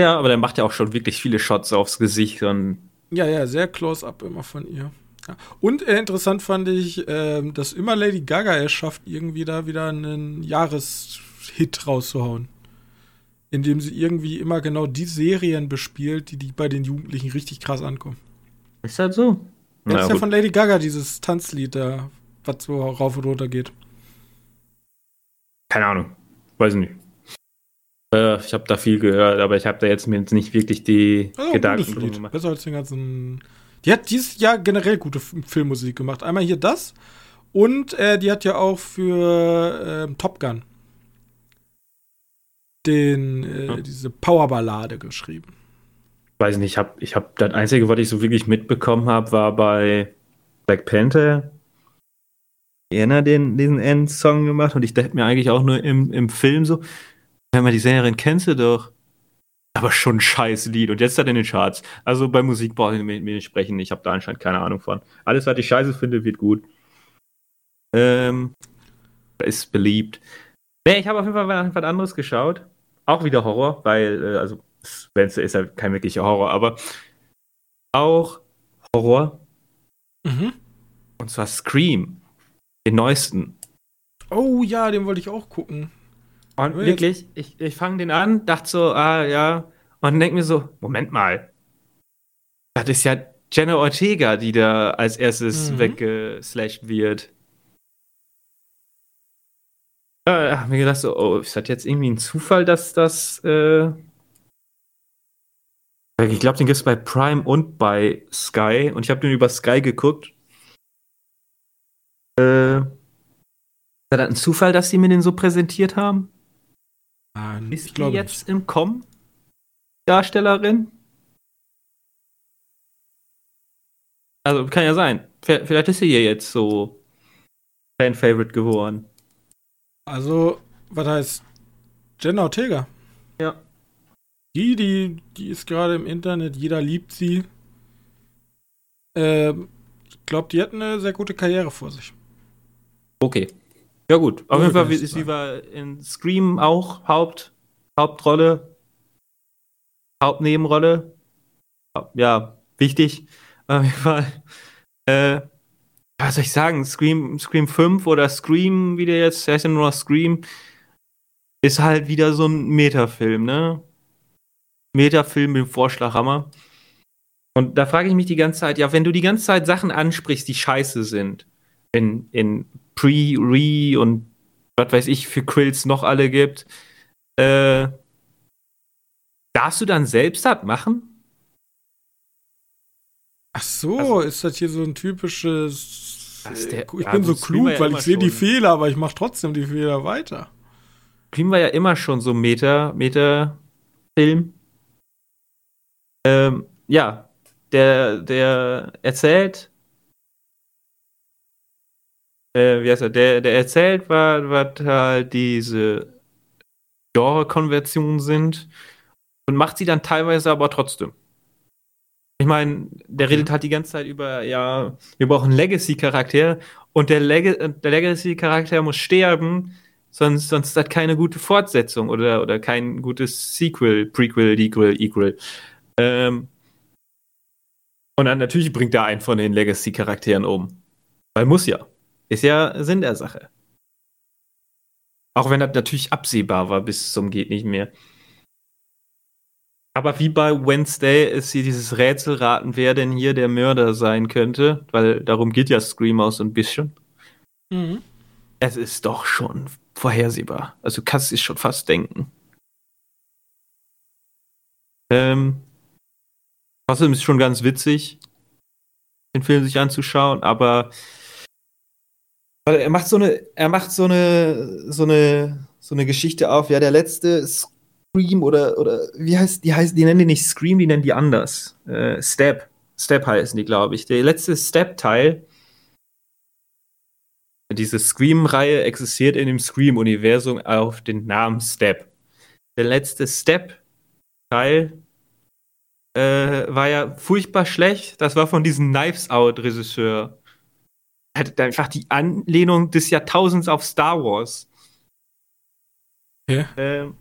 Ja, aber der macht ja auch schon wirklich viele Shots aufs Gesicht und. Ja, ja, sehr close-up immer von ihr. Ja. Und äh, interessant fand ich, äh, dass immer Lady Gaga es schafft, irgendwie da wieder einen Jahreshit rauszuhauen. Indem sie irgendwie immer genau die Serien bespielt, die, die bei den Jugendlichen richtig krass ankommen. Ist das so? Das ja, ist ja von Lady Gaga, dieses Tanzlied da, was so rauf und runter geht. Keine Ahnung. Weiß ich nicht. Äh, ich habe da viel gehört, aber ich habe da jetzt mir jetzt nicht wirklich die also, Gedanken. Besser als den ganzen. Die hat dieses Jahr generell gute Filmmusik gemacht. Einmal hier das und äh, die hat ja auch für äh, Top Gun den, äh, ja. diese Powerballade geschrieben. Weiß nicht, ich habe ich hab, das Einzige, was ich so wirklich mitbekommen habe, war bei Black Panther. Er den, diesen Endsong gemacht und ich dachte mir eigentlich auch nur im, im Film so, Hör mal, die Sängerin kennst du doch. Aber schon ein scheiß Lied. Und jetzt hat er in den Charts. Also bei Musik brauche ich mit mir nicht sprechen. Ich habe da anscheinend keine Ahnung von. Alles, was ich scheiße finde, wird gut. Ähm, ist beliebt. Nee, ich habe auf jeden Fall was anderes geschaut. Auch wieder Horror, weil, äh, also, Spencer ist ja kein wirklicher Horror, aber auch Horror. Mhm. Und zwar Scream. Den neuesten. Oh ja, den wollte ich auch gucken. Und Jetzt- wirklich, ich, ich fange den an, dachte so, ah ja, und denke mir so, Moment mal. Das ist ja Jenna Ortega, die da als erstes Mhm. weggeslasht wird. Äh, hab mir gedacht so, oh, ist das jetzt irgendwie ein Zufall, dass das, äh ich glaube, den gibt's bei Prime und bei Sky und ich habe den über Sky geguckt. Äh, ist das ein Zufall, dass sie mir den so präsentiert haben? Nein, Ist die jetzt im Kommen? Darstellerin? Also kann ja sein. Vielleicht ist sie hier jetzt so Fan-Favorite geworden. Also, was heißt Jenna Ortega? Ja. Die, die, die ist gerade im Internet, jeder liebt sie. Ähm, ich glaube, die hat eine sehr gute Karriere vor sich. Okay. Ja gut. Auf jeden Fall ist sie war in Scream auch Haupt, Hauptrolle. Hauptnebenrolle. Ja, wichtig. Auf jeden Fall. Äh, was soll ich sagen? Scream, Scream 5 oder Scream, wie der jetzt, heißt ja nur noch Scream, ist halt wieder so ein Metafilm, ne? Metafilm mit dem Vorschlaghammer. Und da frage ich mich die ganze Zeit, ja, wenn du die ganze Zeit Sachen ansprichst, die scheiße sind, in, in Pre, Re und was weiß ich für Quills noch alle gibt, äh, darfst du dann selbst das machen? Ach so, Also- ist das hier so ein typisches. Der- ich bin so klug, ja weil ich sehe die. Fehler, aber ich mache trotzdem die Fehler weiter. Scream war ja immer schon so Meta, Meta-Film. Ähm, ja, der, der erzählt, äh, wie heißt er, der, der erzählt, was, was halt diese Genre-Konversionen sind und macht sie dann teilweise aber trotzdem. Ich meine, der redet halt die ganze Zeit über, ja, wir brauchen Legacy-Charakter und der, Leg der Legacy-Charakter muss sterben, sonst, sonst ist das keine gute Fortsetzung oder, oder kein gutes Sequel, Prequel, Dequel, Equal. Ähm, und dann natürlich bringt er einen von den Legacy-Charakteren um. Weil muss ja. Ist ja Sinn der Sache. Auch wenn das natürlich absehbar war bis zum geht nicht mehr. Aber wie bei Wednesday ist hier dieses Rätselraten, wer denn hier der Mörder sein könnte, weil darum geht ja Scream auch so ein bisschen. Mhm. Es ist doch schon vorhersehbar. Also du kannst es schon fast denken. Ähm, außerdem ist es schon ganz witzig, den Film sich anzuschauen, aber weil er macht so eine, er macht so eine, so eine, so eine Geschichte auf. Ja, der letzte Scream oder oder wie heißt die heißt, die nennen die nicht Scream, die nennen die anders. Äh, Step, Step heißen die, glaube ich. Der letzte Step-Teil diese Scream-Reihe existiert in dem Scream-Universum auf den Namen Step. Der letzte Step-Teil äh, war ja furchtbar schlecht. Das war von diesem Knives Out-Regisseur. Hat einfach die Anlehnung des Jahrtausends auf Star Wars. Ja. Ähm,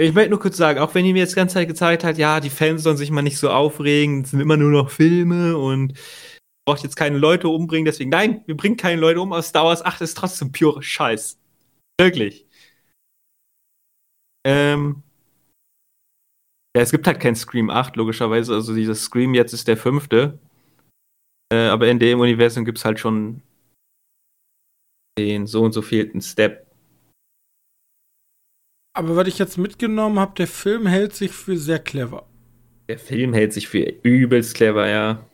ich möchte nur kurz sagen, auch wenn ihr mir jetzt die ganze Zeit gezeigt hat, ja, die Fans sollen sich mal nicht so aufregen, es sind immer nur noch Filme und braucht jetzt keine Leute umbringen, deswegen, nein, wir bringen keine Leute um aus Star Wars 8 ist trotzdem pure Scheiß. Wirklich. Ähm. Ja, es gibt halt kein Scream 8, logischerweise. Also dieses Scream jetzt ist der fünfte. Äh, aber in dem Universum gibt es halt schon den so und so fehlten Step. Aber was ich jetzt mitgenommen habe, der Film hält sich für sehr clever. Der Film hält sich für übelst clever, ja.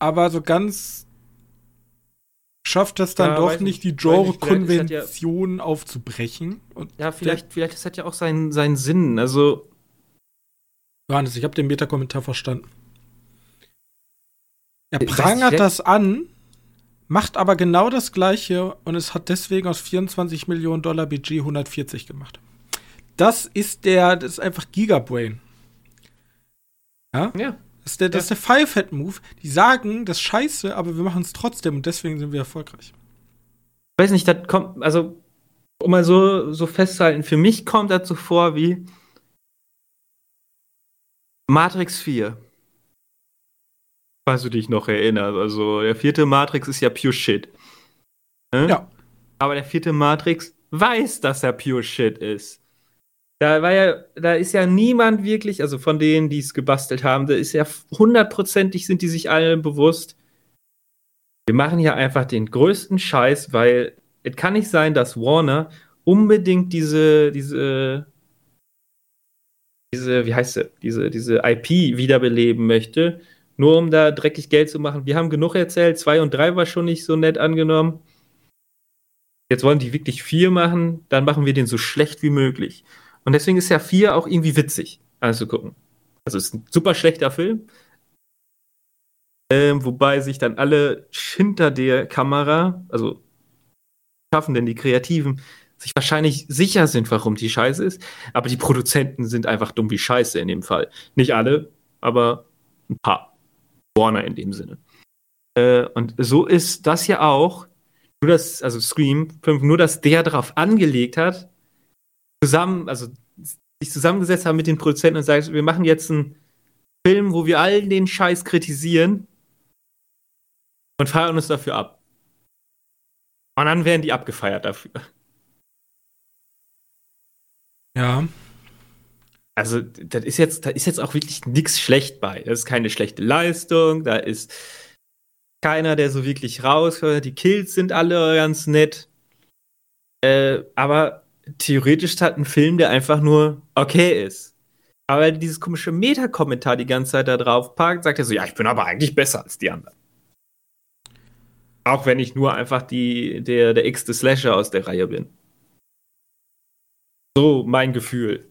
Aber so ganz schafft es dann Ja, doch nicht, die das ja- Genre-Konvention aufzubrechen. Und Ja, vielleicht, vielleicht ist das ja auch sein, sein Sinn. Also, Johannes, ich habe den Meta-Kommentar verstanden. Er weiß prangert das an, macht aber genau das Gleiche und es hat deswegen aus 24 Millionen Dollar Budget 140 gemacht. Das ist der, das ist einfach Gigabrain. Ja? ja. Das ist der, das ist der Five-Head-Move. Die sagen, das ist scheiße, aber wir machen es trotzdem und deswegen sind wir erfolgreich. Ich weiß nicht, das kommt, also, um mal so, so festzuhalten, für mich kommt das so vor wie, Matrix 4. Falls du dich noch erinnerst. Also, der vierte Matrix ist ja pure Shit. Ne? Ja. Aber der vierte Matrix weiß, dass er pure Shit ist. Da war ja, da ist ja niemand wirklich, also von denen, die es gebastelt haben, da ist ja hundertprozentig sind die sich allen bewusst. Wir machen hier einfach den größten Scheiß, weil es kann nicht sein, dass Warner unbedingt diese, diese, diese, wie heißt sie, diese, diese IP wiederbeleben möchte, nur um da dreckig Geld zu machen. Wir haben genug erzählt, zwei und drei war schon nicht so nett angenommen. Jetzt wollen die wirklich vier machen, dann machen wir den so schlecht wie möglich. Und deswegen ist ja vier auch irgendwie witzig anzugucken. Also es ist ein super schlechter Film. Ähm, wobei sich dann alle hinter der Kamera, also schaffen denn die Kreativen, sich wahrscheinlich sicher sind, warum die scheiße ist. Aber die Produzenten sind einfach dumm wie scheiße in dem Fall. Nicht alle, aber ein paar. Warner in dem Sinne. Äh, und so ist das ja auch, nur dass, also Scream 5, nur dass der darauf angelegt hat, zusammen, also sich zusammengesetzt haben mit den Produzenten und sagt, wir machen jetzt einen Film, wo wir all den Scheiß kritisieren und feiern uns dafür ab. Und dann werden die abgefeiert dafür. Ja. Also, das ist jetzt, da ist jetzt auch wirklich nichts schlecht bei. Das ist keine schlechte Leistung, da ist keiner, der so wirklich raushört. Die Kills sind alle ganz nett. Äh, aber theoretisch hat ein Film, der einfach nur okay ist. Aber dieses komische Meta-Kommentar die ganze Zeit da drauf parkt, sagt er so, ja, ich bin aber eigentlich besser als die anderen. Auch wenn ich nur einfach die, der, der x-te Slasher aus der Reihe bin. So mein Gefühl.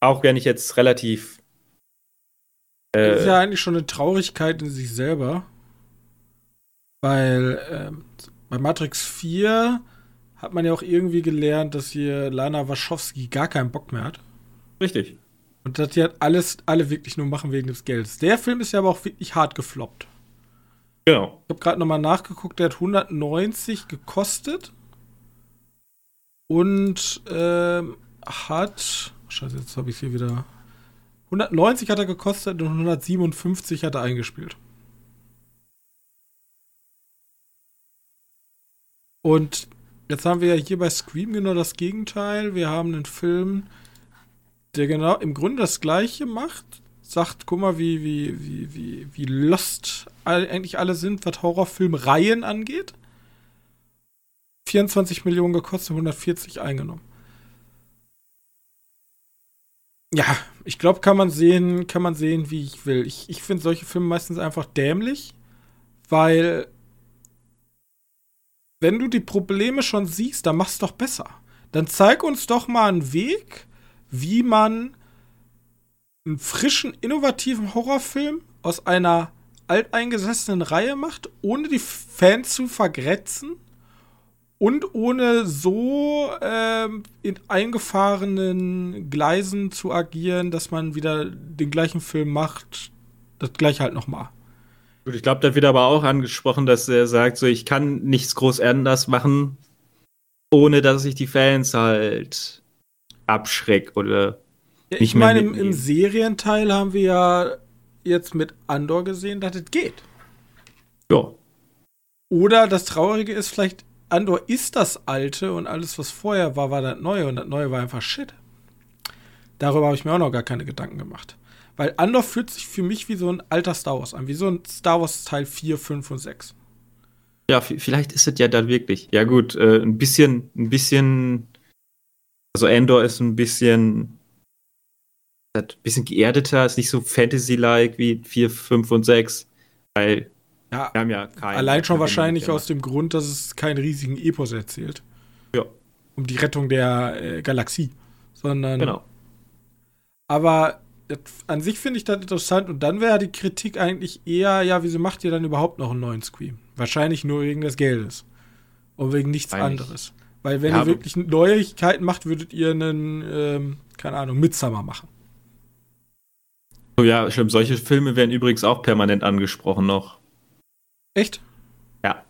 Auch wenn ich jetzt relativ. Äh, das ist ja eigentlich schon eine Traurigkeit in sich selber. Weil äh, bei Matrix 4 hat man ja auch irgendwie gelernt, dass hier Lana Wachowski gar keinen Bock mehr hat. Richtig. Und dass die halt alles, alle wirklich nur machen wegen des Geldes. Der Film ist ja aber auch wirklich hart gefloppt. Genau. Ich habe gerade nochmal nachgeguckt, der hat 190 gekostet. Und ähm, hat. Scheiße, jetzt habe ich hier wieder. 190 hat er gekostet und 157 hat er eingespielt. Und Jetzt haben wir ja hier bei Scream genau das Gegenteil. Wir haben einen Film, der genau im Grunde das Gleiche macht. Sagt, guck mal, wie, wie, wie, wie, wie lost eigentlich alle sind, was Horrorfilmreihen angeht. 24 Millionen gekostet, 140 eingenommen. Ja, ich glaube, kann man sehen, kann man sehen, wie ich will. Ich, ich finde solche Filme meistens einfach dämlich, weil wenn du die Probleme schon siehst, dann mach's doch besser. Dann zeig uns doch mal einen Weg, wie man einen frischen, innovativen Horrorfilm aus einer alteingesessenen Reihe macht, ohne die Fans zu vergrätzen und ohne so ähm, in eingefahrenen Gleisen zu agieren, dass man wieder den gleichen Film macht, das gleiche halt nochmal. Gut, ich glaube, da wird aber auch angesprochen, dass er sagt, so ich kann nichts groß anders machen, ohne dass ich die Fans halt abschreck oder ja, ich meine, im, im Serienteil haben wir ja jetzt mit Andor gesehen, dass es geht. Ja. Oder das Traurige ist vielleicht, Andor ist das Alte und alles, was vorher war, war das Neue und das Neue war einfach Shit. Darüber habe ich mir auch noch gar keine Gedanken gemacht. Weil Andor fühlt sich für mich wie so ein alter Star Wars an, wie so ein Star Wars Teil 4, 5 und 6. Ja, vielleicht ist es ja dann wirklich. Ja, gut, äh, ein bisschen, ein bisschen. Also Andor ist ein bisschen. Ein bisschen geerdeter, ist nicht so Fantasy-like wie 4, 5 und 6. Weil ja, wir haben ja keinen. Allein schon wahrscheinlich aus dem Grund, dass es keinen riesigen Epos erzählt. Ja. Um die Rettung der äh, Galaxie. Sondern. Genau. Aber an sich finde ich das interessant und dann wäre die Kritik eigentlich eher, ja, wieso macht ihr dann überhaupt noch einen neuen Scream? Wahrscheinlich nur wegen des Geldes. Und wegen nichts Eigentlich. anderes. Weil wenn ja, ihr wirklich Neuigkeiten macht, würdet ihr einen, ähm, keine Ahnung, Midsummer machen. Oh ja, stimmt. Solche Filme werden übrigens auch permanent angesprochen noch. Echt? Ja.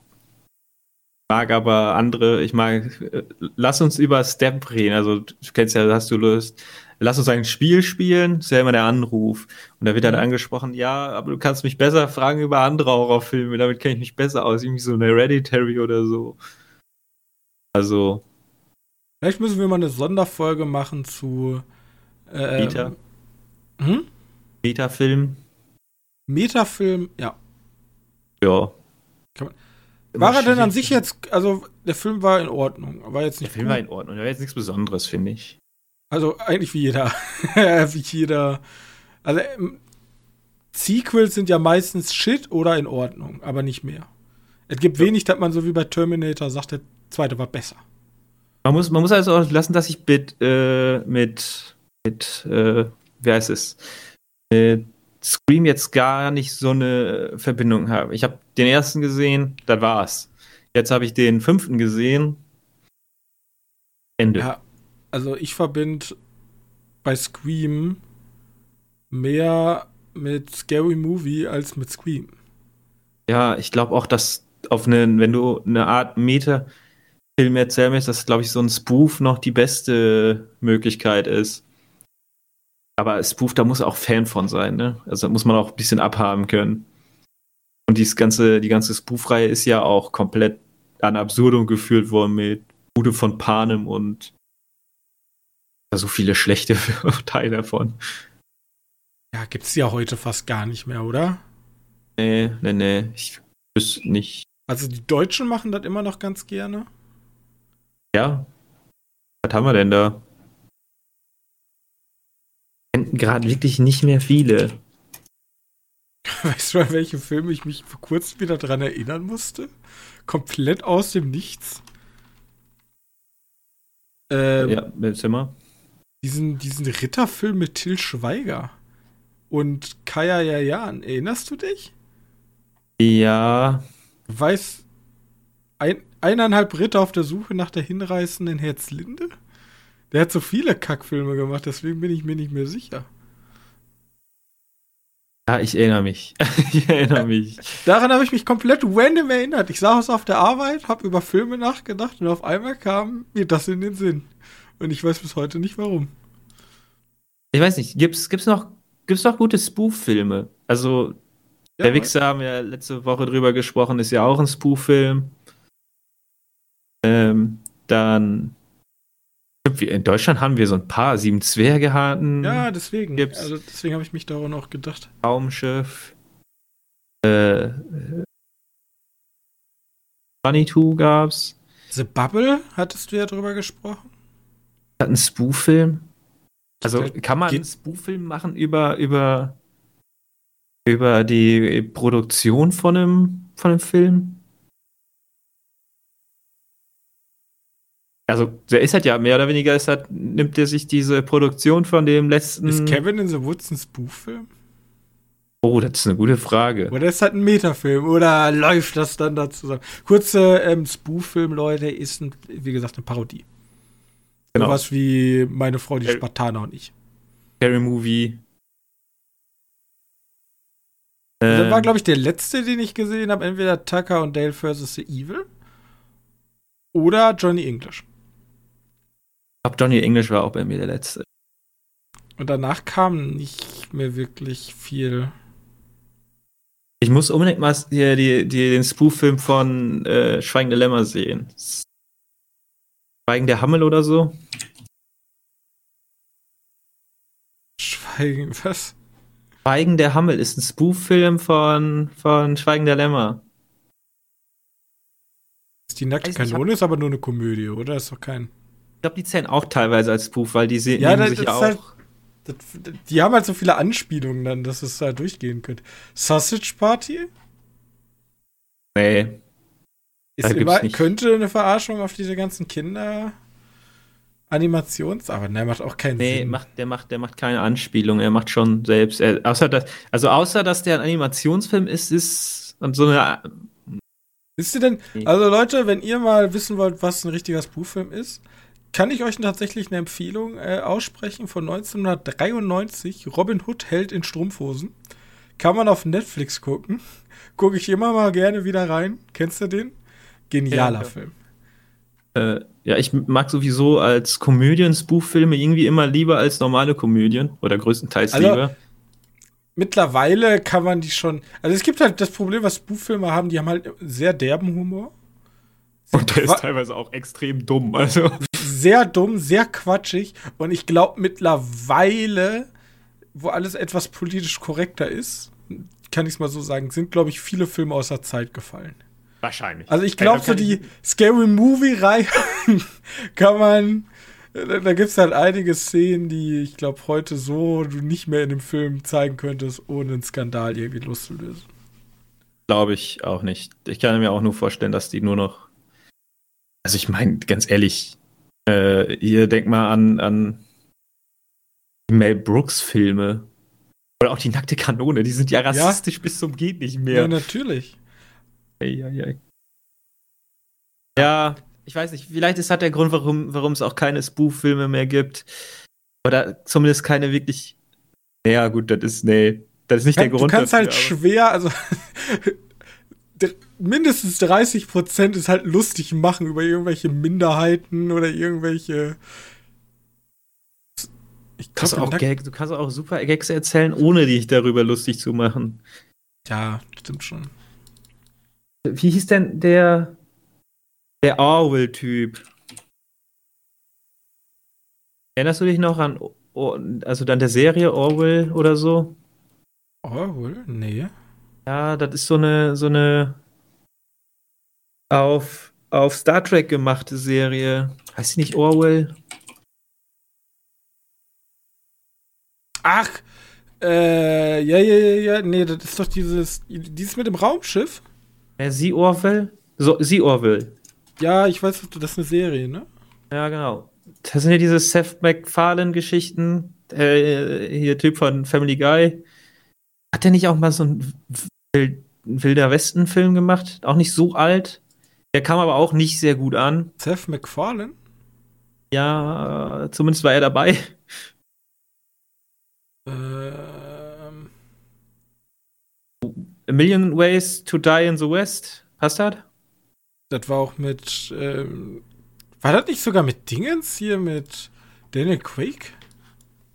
mag aber andere, ich mag, äh, lass uns über Step reden. Also, du kennst ja, hast du Lust. Lass uns ein Spiel spielen, das ist ja immer der Anruf. Und da wird dann angesprochen, ja, aber du kannst mich besser fragen über andere Horrorfilme, damit kenne ich mich besser aus, irgendwie so eine Hereditary oder so. Also. Vielleicht müssen wir mal eine Sonderfolge machen zu äh, Meta. Hm? Metafilm. Metafilm, ja. Ja. War er denn an sich jetzt, also der Film war in Ordnung, war jetzt nicht Der Film gut. war in Ordnung, der war jetzt nichts Besonderes, finde ich. Also eigentlich wie jeder, <laughs> wie jeder. Also ähm, Sequels sind ja meistens Shit oder in Ordnung, aber nicht mehr. Es gibt ja. wenig, dass man so wie bei Terminator sagt, der zweite war besser. Man muss, man muss also auch lassen, dass ich mit, äh, mit, mit, äh, wie heißt es, mit Scream jetzt gar nicht so eine Verbindung habe. Ich habe den ersten gesehen, das war's. Jetzt habe ich den fünften gesehen. Ende. Ja, also ich verbinde bei Scream mehr mit Scary Movie als mit Scream. Ja, ich glaube auch, dass auf eine, wenn du eine Art Meta-Film erzählen willst, dass, glaube ich, so ein Spoof noch die beste Möglichkeit ist. Aber Spoof, da muss auch Fan von sein, ne? Also da muss man auch ein bisschen abhaben können. Und dieses ganze, die ganze Spoof-Reihe ist ja auch komplett an Absurdum geführt worden mit Bude von Panem und so viele schlechte <laughs> Teile davon. Ja, gibt's ja heute fast gar nicht mehr, oder? Nee, nee, nee. Ich wüsste nicht. Also die Deutschen machen das immer noch ganz gerne. Ja. Was haben wir denn da? gerade wirklich nicht mehr viele. <laughs> Weißt du, an welche Filme ich mich vor kurzem wieder dran erinnern musste? Komplett aus dem Nichts. Ähm, ja, Zimmer. Diesen, diesen Ritterfilm mit Till Schweiger und Kaya Jajan. Erinnerst du dich? Ja. Weiß ein, eineinhalb Ritter auf der Suche nach der hinreißenden Herzlinde? Der hat so viele Kackfilme gemacht, deswegen bin ich mir nicht mehr sicher. Ja, ich erinnere mich. <laughs> ich erinnere mich. Daran habe ich mich komplett random erinnert. Ich saß auf der Arbeit, habe über Filme nachgedacht und auf einmal kam mir das in den Sinn. Und ich weiß bis heute nicht warum. Ich weiß nicht, gibt's, gibt's noch, gibt's noch gute Spoof-Filme? Also, ja, der Wichser haben wir letzte Woche drüber gesprochen, ist ja auch ein Spoof-Film. Ähm, dann in Deutschland haben wir so ein paar sieben Zwerge hatten. Ja, deswegen. Gibt's also deswegen habe ich mich daran auch gedacht. Raumschiff. Äh, Bunny 2 gab's. The Bubble hattest du ja drüber gesprochen. Hat einen Spoof-Film. Also kann man einen Spoof-Film machen über, über, über die Produktion von einem, von einem Film? Also der ist halt ja mehr oder weniger ist halt, nimmt er sich diese Produktion von dem letzten. Ist Kevin in the Woods ein Spoof-Film? Oh, das ist eine gute Frage. Oder ist halt ein Metafilm oder läuft das dann da zusammen? Kurze ähm, Spoof-Film, Leute, ist ein, wie gesagt eine Parodie. Genau. So was wie meine Frau, die Spartaner und ich. Scary Movie. Also das war, ähm. glaube ich, der letzte, den ich gesehen habe. Entweder Tucker und Dale vs. The Evil oder Johnny English glaube, Johnny English war auch bei mir der letzte. Und danach kam nicht mehr wirklich viel. Ich muss unbedingt mal die, die, die, den Spoof-Film von äh, Schweigen der Lämmer sehen. Schweigen der Hammel oder so. Schweigen, <laughs> was? Schweigen der Hammel ist ein Spoof-Film von, von Schweigen der Lämmer. Die nackte Kanone ist aber nur eine Komödie, oder? Ist doch kein. Ich glaube, die zählen auch teilweise als Spoof, weil die sehen ja, das, sich das auch. Halt, das, die haben halt so viele Anspielungen dann, dass es da durchgehen könnte. Sausage Party? Nee. Ist immer, könnte eine Verarschung auf diese ganzen Kinder. Animations, aber der macht auch keinen nee, Sinn. Macht, der, macht, der macht keine Anspielung, er macht schon selbst. Er, außer dass, also außer dass der ein Animationsfilm ist, ist so eine. Wisst ihr denn, also Leute, wenn ihr mal wissen wollt, was ein richtiger Spoof-Film ist, kann ich euch tatsächlich eine Empfehlung äh, aussprechen von 1993. Robin Hood hält in Strumpfhosen. Kann man auf Netflix gucken. Gucke ich immer mal gerne wieder rein. Kennst du den? Genialer Ja. Film. Äh, ja, ich mag sowieso als Komödien, Spoof-Filme irgendwie immer lieber als normale Komödien. Oder größtenteils Also, lieber. Mittlerweile kann man die schon. Also es gibt halt das Problem, was Spoof-Filme haben, die haben halt sehr derben Humor. Und der ist teilweise auch extrem dumm. Also. Sehr dumm, sehr quatschig. Und ich glaube mittlerweile, wo alles etwas politisch korrekter ist, kann ich es mal so sagen, sind, glaube ich, viele Filme aus der Zeit gefallen. Wahrscheinlich. Also ich glaube, so die Scary Movie-Reihe <laughs> kann man. Da, da gibt es halt einige Szenen, die ich glaube heute so du nicht mehr in dem Film zeigen könntest, ohne einen Skandal irgendwie loszulösen. Glaube ich auch nicht. Ich kann mir auch nur vorstellen, dass die nur noch. Also ich meine, ganz ehrlich, äh, ihr denkt mal an, an die Mel Brooks-Filme. Oder auch die nackte Kanone, die sind ja rassistisch bis zum geht nicht Ja, mehr. natürlich. Eieiei. Ja, ich weiß nicht, vielleicht ist das der Grund, warum, warum es auch keine Spoof-Filme mehr gibt. Oder zumindest keine wirklich. Ja, gut, das ist, nee, das ist nicht der du Grund. kannst dafür, halt aber- schwer, also <laughs> mindestens 30 Prozent ist halt lustig machen über irgendwelche Minderheiten oder irgendwelche. Ich kannst auch Gag, du kannst auch super Gags erzählen, ohne dich darüber lustig zu machen. Ja, stimmt schon. Wie hieß denn der der Orwell-Typ? Erinnerst du dich noch an, also dann der Serie Orwell oder so? Orwell? Nee. Ja, das ist so eine so eine auf auf Star Trek gemachte Serie. Heißt sie nicht Orwell? Ach, äh, ja, ja, ja, ja, nee, das ist doch dieses, dieses mit dem Raumschiff. Ja, sie Orwell? So, sie Orwell. Ja, ich weiß, das ist eine Serie, ne? Ja, genau. Das sind ja diese Seth MacFarlane-Geschichten. Äh, hier Typ von Family Guy. Hat der nicht auch mal so einen Wild- Wilder Westen-Film gemacht? Auch nicht so alt. Der kam aber auch nicht sehr gut an. Seth MacFarlane? Ja, zumindest war er dabei. Ähm, A Million Ways to Die in the West. Passt das? das war auch mit, ähm, war das nicht sogar mit Dingens hier mit Daniel Quake?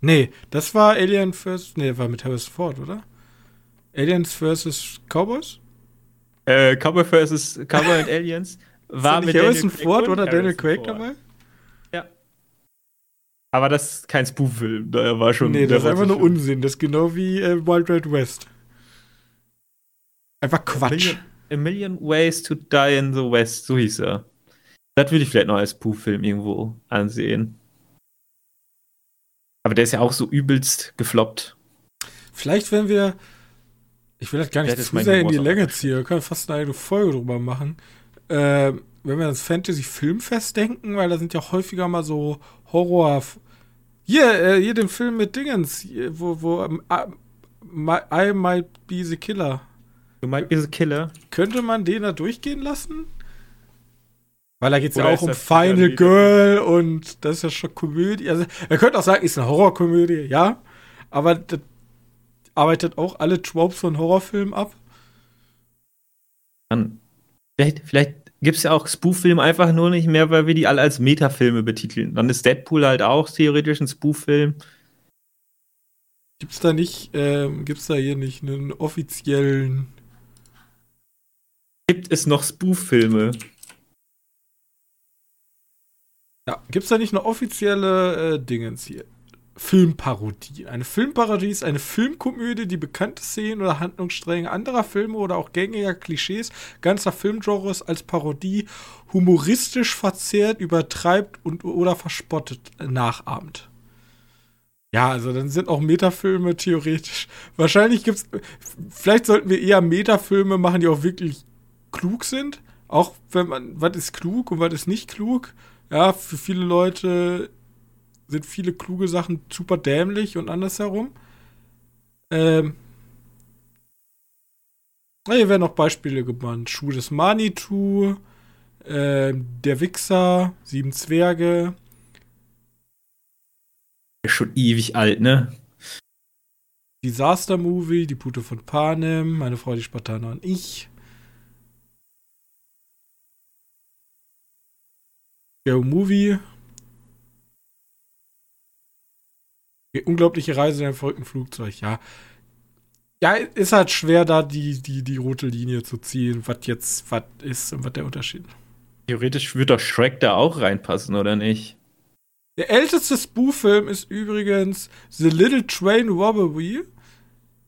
Nee, das war Alien vs. Nee, war mit Harrison Ford, oder? Aliens vs. Cowboys? Äh, Cowboy vs. Cowboy and Aliens. War mit Harrison Daniel Craig Ford oder Daniel Quake Ford. dabei? Ja. Aber das ist kein Spoof-Film. Der war schon. nee, das ist einfach nur Unsinn. Das ist genau wie äh, Wild Wild West. Einfach Quatsch. Million, A Million Ways to Die in the West, so hieß er. Das würde ich vielleicht noch als Spoof-Film irgendwo ansehen. Aber der ist ja auch so übelst gefloppt. Vielleicht, wenn wir. Ich will das gar nicht Das zu sehr in die Länge ziehen. Wir können fast eine eigene Folge drüber machen. Ähm, wenn wir ans Fantasy-Filmfest denken, weil da sind ja häufiger mal so Horror. Hier, äh, hier den Film mit Dingens, hier, wo, wo ähm, I, my- I Might Be the Killer. Du meinst diese Killer? Könnte man den da durchgehen lassen? Weil da geht es ja auch um das Final Girl und das ist ja schon Komödie. Also, er könnte auch sagen, ist eine Horrorkomödie, ja. Aber das arbeitet auch alle Tropes von Horrorfilmen ab. Mann. Vielleicht, vielleicht gibt es ja auch Spoof-Filme einfach nur nicht mehr, weil wir die alle als Metafilme betiteln. Dann ist Deadpool halt auch theoretisch ein Spoof-Film. Gibt's da nicht, ähm, gibt's da hier nicht einen offiziellen. Gibt es noch Spoof-Filme? Ja, gibt's da nicht eine offizielle äh, Dingens hier? Filmparodie. Eine Filmparodie ist eine Filmkomödie, die bekannte Szenen oder Handlungsstränge anderer Filme oder auch gängiger Klischees ganzer Filmgenres als Parodie humoristisch verzerrt, übertreibt und oder verspottet nachahmt. Ja, also dann sind auch Metafilme theoretisch. Wahrscheinlich gibt's. Vielleicht sollten wir eher Metafilme machen, die auch wirklich klug sind. Auch wenn man, was ist klug und was ist nicht klug. Ja, für viele Leute sind viele kluge Sachen super dämlich und andersherum. Ähm. na, Hier werden noch Beispiele genannt. Schuh des Manitou, ähm, Der Wichser, Sieben Zwerge, schon ewig alt, ne? Disaster Movie, Die Pute von Panem, Meine Frau, die Spartaner und ich. Der Movie. Die unglaubliche Reise in einem verrückten Flugzeug, ja. Ja, ist halt schwer, da die, die, die rote Linie zu ziehen, was jetzt was ist und was der Unterschied. Theoretisch würde doch Shrek da auch reinpassen, oder nicht? Der älteste Spoof-Film ist übrigens The Little Train Robbery,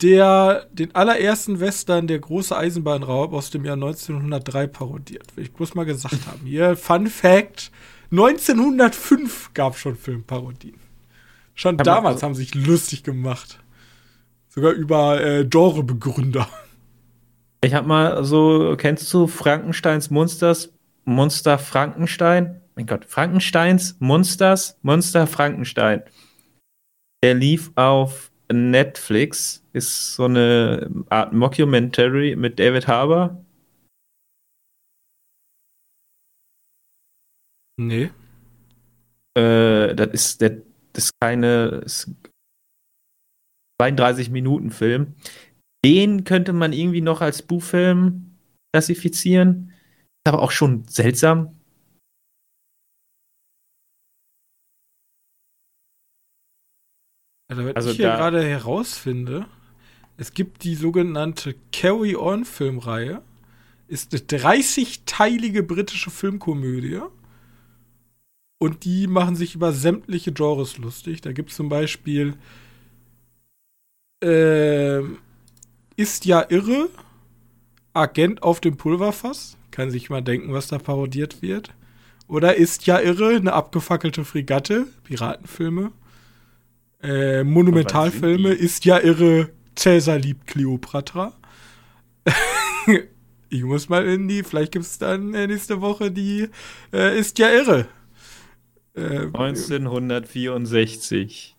der den allerersten Western Der große Eisenbahnraub aus dem Jahr 1903 parodiert. Will ich bloß mal gesagt haben. Hier, Fun Fact: 1905 gab schon Filmparodien. Schon damals haben sich lustig gemacht. Sogar über äh, Genrebegründer. Ich hab mal so, kennst du Frankensteins Monsters, Monster Frankenstein? Mein Gott, Frankensteins Monsters, Monster Frankenstein. Der lief auf Netflix, ist so eine Art Mockumentary mit David Harbour. Nee. Äh, das ist der, ist keine ist 32 Minuten Film. Den könnte man irgendwie noch als Buchfilm klassifizieren. Ist aber auch schon seltsam. Also, wenn Also ich hier gerade herausfinde, es gibt die sogenannte Carry On Filmreihe, ist eine 30-teilige britische Filmkomödie und die machen sich über sämtliche Genres lustig. Da gibt es zum Beispiel ähm, Ist ja irre, Agent auf dem Pulverfass, kann sich mal denken, was da parodiert wird. Oder Ist ja irre, eine abgefackelte Fregatte, Piratenfilme. Äh, Monumentalfilme ist ja irre. Cäsar liebt Kleopatra. <laughs> ich muss mal in die, vielleicht gibt es dann äh, nächste Woche die äh, ist ja irre. Äh, 1964.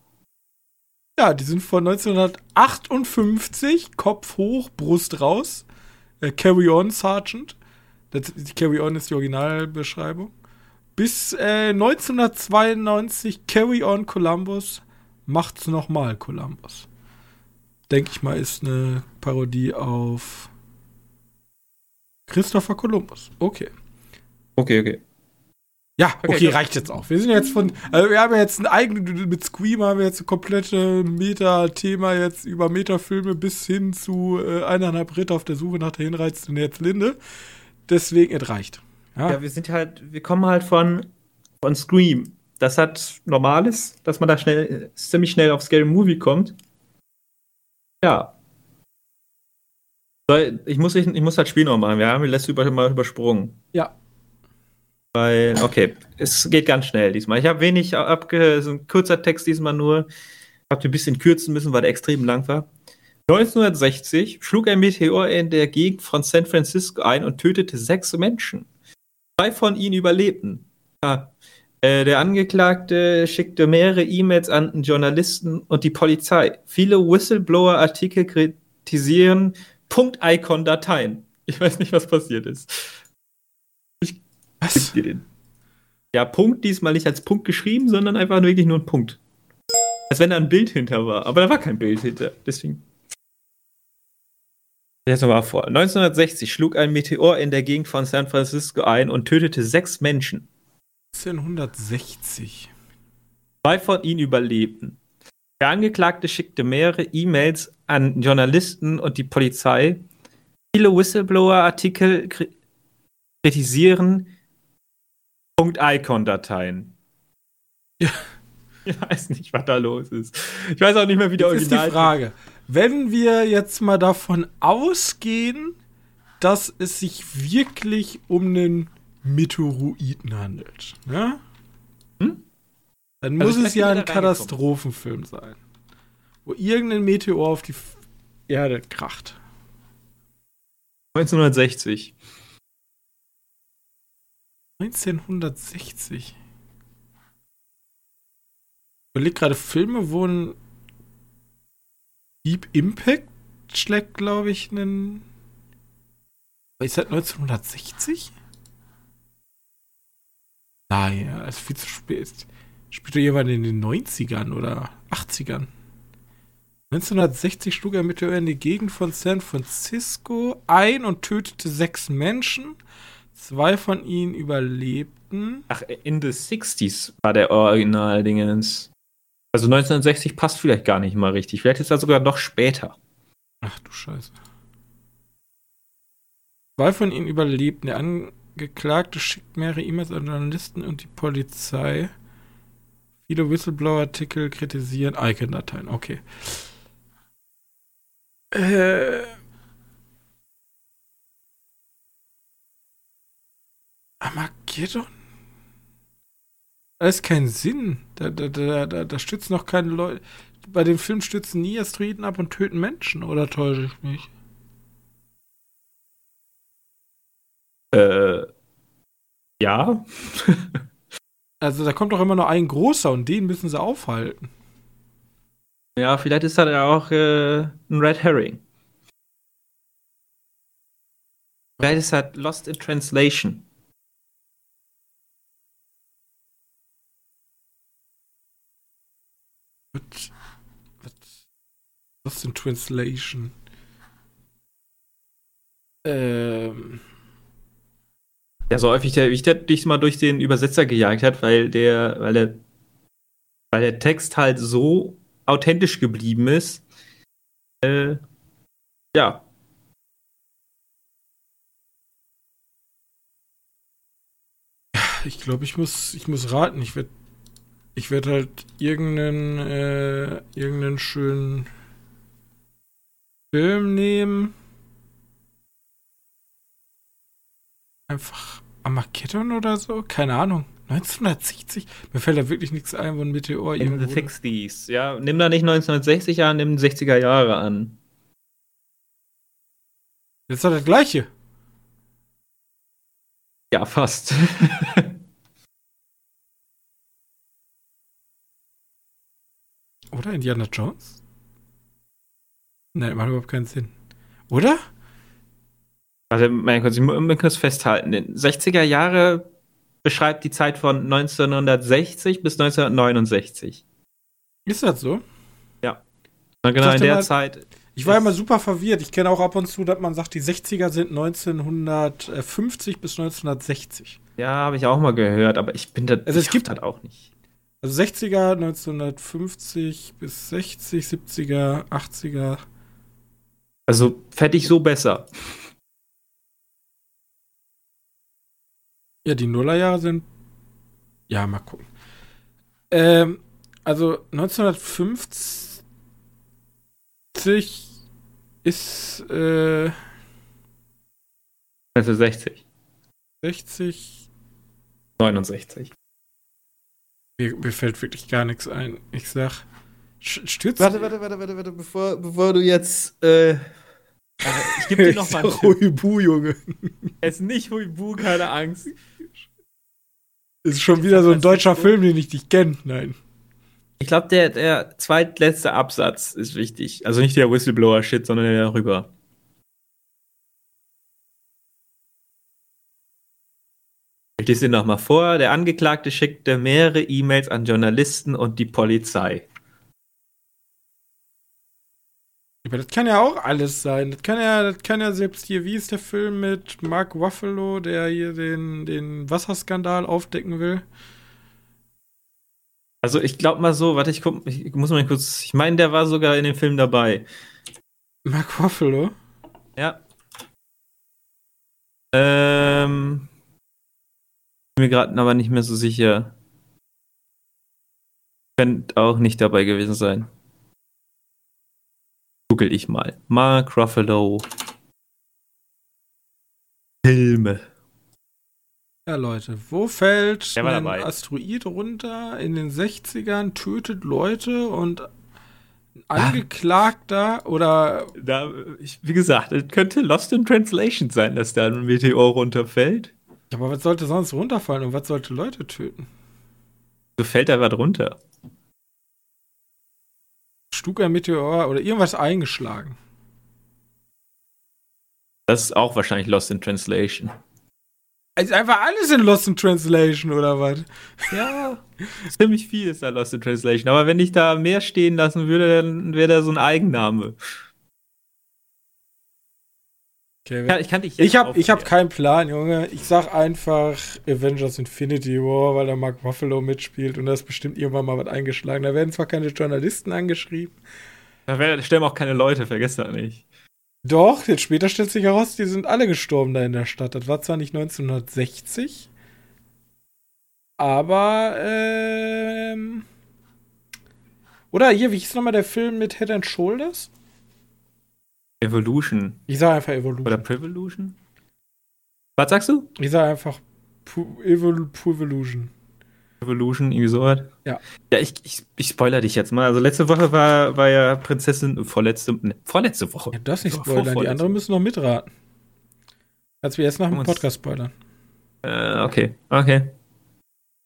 ja, die sind von 1958, Kopf hoch, Brust raus. Äh, Carry on, Sergeant. Das, die Carry on ist die Originalbeschreibung. Bis äh, 1992 Carry on Columbus macht's nochmal Columbus. Denke ich mal, ist eine Parodie auf Christopher Columbus. Okay. Okay, okay. Ja, okay, Okay, reicht jetzt auch. Wir sind jetzt von, also wir haben jetzt ein eigenes, mit Scream haben wir jetzt ein komplette Meta-Thema jetzt über Metafilme bis hin zu äh, eineinhalb Ritter auf der Suche nach der hinreizenden Herzlinde. Deswegen, es reicht. Ja, Ja, wir sind halt, wir kommen halt von, von Scream. Das hat Normales, dass man da schnell, ziemlich schnell auf Scary Movie kommt. Ja. Ich muss, ich, ich muss halt Spiel noch machen. Wir haben die letzte über, mal übersprungen. ja. Weil, okay, es geht ganz schnell diesmal. Ich habe wenig abge, so ein kurzer Text diesmal nur. Habt ihr ein bisschen kürzen müssen, weil der extrem lang war. 1960 schlug ein Meteor in der Gegend von San Francisco ein und tötete sechs Menschen. Zwei von ihnen überlebten. Ah, äh, der Angeklagte schickte mehrere E-Mails an Journalisten und die Polizei. Viele Whistleblower-Artikel kritisieren Punkt-Icon-Dateien. Ich weiß nicht, was passiert ist. Was? Gib dir den. Ja, Punkt diesmal nicht als Punkt geschrieben, sondern einfach wirklich nur ein Punkt. Als wenn da ein Bild hinter war. Aber da war kein Bild hinter. Deswegen. Jetzt nochmal vor. 1960 schlug ein Meteor in der Gegend von San Francisco ein und tötete sechs Menschen. 1960. Zwei von ihnen überlebten. Der Angeklagte schickte mehrere E-Mails an Journalisten und die Polizei. Viele Whistleblower-Artikel kri kritisieren .icon-Dateien. Ja. <laughs> Ich weiß nicht, was da los ist. Ich weiß auch nicht mehr, wie der Jetzt ist die Original Frage, wenn wir jetzt mal davon ausgehen, dass es sich wirklich um einen Meteoroiden handelt, ne? Hm? Dann Also muss es ja ein. Katastrophenfilm sein. Wo irgendein Meteor auf die Erde kracht. 1960. 1960. Ich überleg gerade Filme, wo ein Deep Impact schlägt, glaube ich, einen. Ist das 1960? Nein, das ist viel zu spät. Spielt doch jemand in den 90ern oder 80ern? 1960 schlug er Meteor in die Gegend von San Francisco ein und tötete sechs Menschen. Zwei von ihnen überlebten. Ach, in the 60s war der Original-Dingens. Also 1960 passt vielleicht gar nicht mal richtig. Vielleicht ist er sogar noch später. Ach du Scheiße. Zwei von ihnen überlebten. Der Angeklagte schickt mehrere E-Mails an Journalisten und die Polizei. Viele Whistleblower-Artikel kritisieren Icon-Dateien. Okay. Äh. Armageddon? Da ist kein Sinn. Da, da, da, da, da stützen noch keine Leute. Bei dem Film stützen nie Asteroiden ab und töten Menschen, oder täusche ich mich? Äh. Ja. <laughs> Also da kommt doch immer nur ein großer und den müssen sie aufhalten. ja, vielleicht ist das ja auch äh, ein Red Herring. Vielleicht ist das Lost in Translation. Was? Was? Was in Translation? Ähm. Ja, so häufig, der, wie der dich mal durch den Übersetzer gejagt hat, weil der, weil der, weil der Text halt so authentisch geblieben ist. Äh, ja. Ich glaube, ich muss, ich muss raten. Ich werde ich werd halt irgendeinen, äh, irgendeinen schönen Film nehmen. Einfach Armageddon oder so? Keine Ahnung. 1960? Mir fällt da wirklich nichts ein, wo ein Meteor In the 60s. Ja, nimm da nicht 1960 an, nimm 60er Jahre an. Ist doch das gleiche. Ja, fast. <laughs> Oder Indiana Jones? Nein, macht überhaupt keinen Sinn. Oder? Warte, mein Gott, ich muss muss kurz festhalten. Den 60er Jahre beschreibt die Zeit von 1960 bis 1969. Ist das so? Und genau dachte in der mal- Zeit. Ich war immer super verwirrt. Ich kenne auch ab und zu, dass man sagt, die 60er sind 1950 bis 1960. Ja, habe ich auch mal gehört, aber ich bin da. Also es gibt- das auch nicht. Also 60er, 1950 bis 60, 70er, 80er. Also ich so besser. Ja, die Nullerjahre sind. Ja, mal gucken. Ähm, also 1950 ist äh, 1960. 60. 69. Mir, mir fällt wirklich gar nichts ein. Ich sag. Stürzt. Warte, warte, warte, warte, warte, bevor, bevor du jetzt. Äh, ich gebe dir <laughs> noch mal einen. Huibu, Junge. Es ist nicht Huibu, keine Angst. Ist schon wieder so ein deutscher Film, den ich nicht kenne. Nein. Ich glaube, der, der zweitletzte Absatz ist wichtig. Also nicht der Whistleblower-Shit, sondern der darüber. Ich lese den nochmal vor. Der Angeklagte schickte mehrere E-Mails an Journalisten und die Polizei. Aber das kann ja auch alles sein. Das kann ja, das kann ja selbst hier, wie ist der Film mit Mark Ruffalo, der hier den, den Wasserskandal aufdecken will? Also ich glaube mal so, warte, ich, guck, ich muss mal kurz. Ich meine, der war sogar in dem Film dabei. Mark Ruffalo? Ja. Ähm. Bin mir gerade aber nicht mehr so sicher. Könnte auch nicht dabei gewesen sein. Google ich mal. Mark Ruffalo. Filme. Ja, Leute, wo fällt ein dabei. Asteroid runter in den 60ern, tötet Leute und ein Ah. Angeklagter oder Da, ich, wie gesagt, es könnte Lost in Translation sein, dass da ein Meteor runterfällt. Aber was sollte sonst runterfallen und was sollte Leute töten? So fällt da was runter. Ein Meteor oder irgendwas eingeschlagen? Das ist auch wahrscheinlich Lost in Translation. Also einfach alles in Lost in Translation oder was? Ja, ziemlich viel ist da Lost in Translation. Aber wenn ich da mehr stehen lassen würde, dann wäre da so ein Eigenname. Okay, ich kann dich Ich habe hab keinen Plan, Junge. Ich sag einfach Avengers Infinity War, weil da Mark Ruffalo mitspielt und da ist bestimmt irgendwann mal was eingeschlagen. Da werden zwar keine Journalisten angeschrieben. Da sterben auch keine Leute, vergesst das nicht. Doch, jetzt später stellt sich heraus, die sind alle gestorben da in der Stadt. Das war zwar nicht 1960, aber, ähm. Oder hier, wie hieß nochmal der Film mit Head and Shoulders? Evolution. Ich sage einfach Evolution. Oder Privolution? Was sagst du? Ich sage einfach Evol Evolution. Evolution, irgendwie so was? Ja. Ja, ich, ich, ich spoiler dich jetzt mal. Also letzte Woche war, war ja Prinzessin, vorletzte, ne, vorletzte Woche. Ja, das nicht spoilern, die anderen müssen noch mitraten. Als wir jetzt nach dem Podcast spoilern. Äh, okay, okay.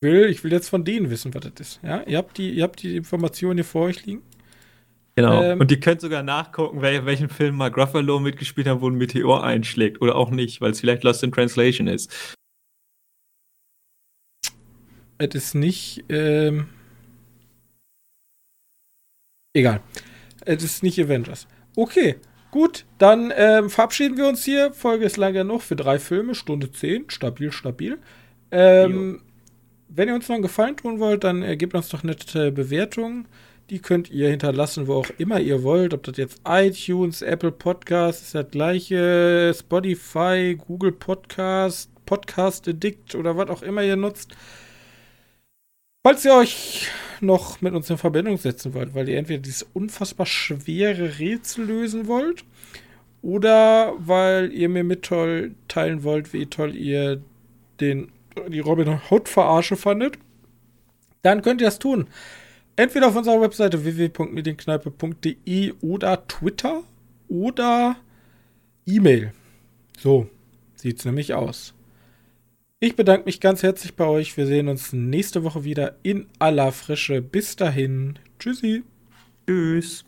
Ich will, ich will jetzt von denen wissen, was das ist. Ja, ihr habt die, ihr habt die Informationen hier vor euch liegen. Genau. Ähm, und ihr könnt sogar nachgucken, wel welchen Film Mark Ruffalo mitgespielt hat, wo ein Meteor einschlägt. Oder auch nicht, weil es vielleicht Lost in Translation ist. Es ist nicht. Ähm, egal. Es ist nicht Avengers. Okay, gut. Dann ähm, verabschieden wir uns hier. Folge ist lang genug für drei Filme. Stunde 10. Stabil, stabil. Ähm, wenn ihr uns noch einen Gefallen tun wollt, dann äh, gebt uns doch nette Bewertungen. Die könnt ihr hinterlassen, wo auch immer ihr wollt. Ob das jetzt iTunes, Apple Podcast ist das gleiche, Spotify, Google Podcast, Podcast Addict oder was auch immer ihr nutzt. Falls ihr euch noch mit uns in Verbindung setzen wollt, weil ihr entweder dieses unfassbar schwere Rätsel lösen wollt oder weil ihr mir mitteilen wollt, wie toll ihr den, die Robin Hood Verarsche fandet, dann könnt ihr das tun. Entweder auf unserer Webseite www.medienkneipe.de oder Twitter oder E-Mail. So sieht es nämlich aus. Ich bedanke mich ganz herzlich bei euch. Wir sehen uns nächste Woche wieder in aller Frische. Bis dahin. Tschüssi. Tschüss.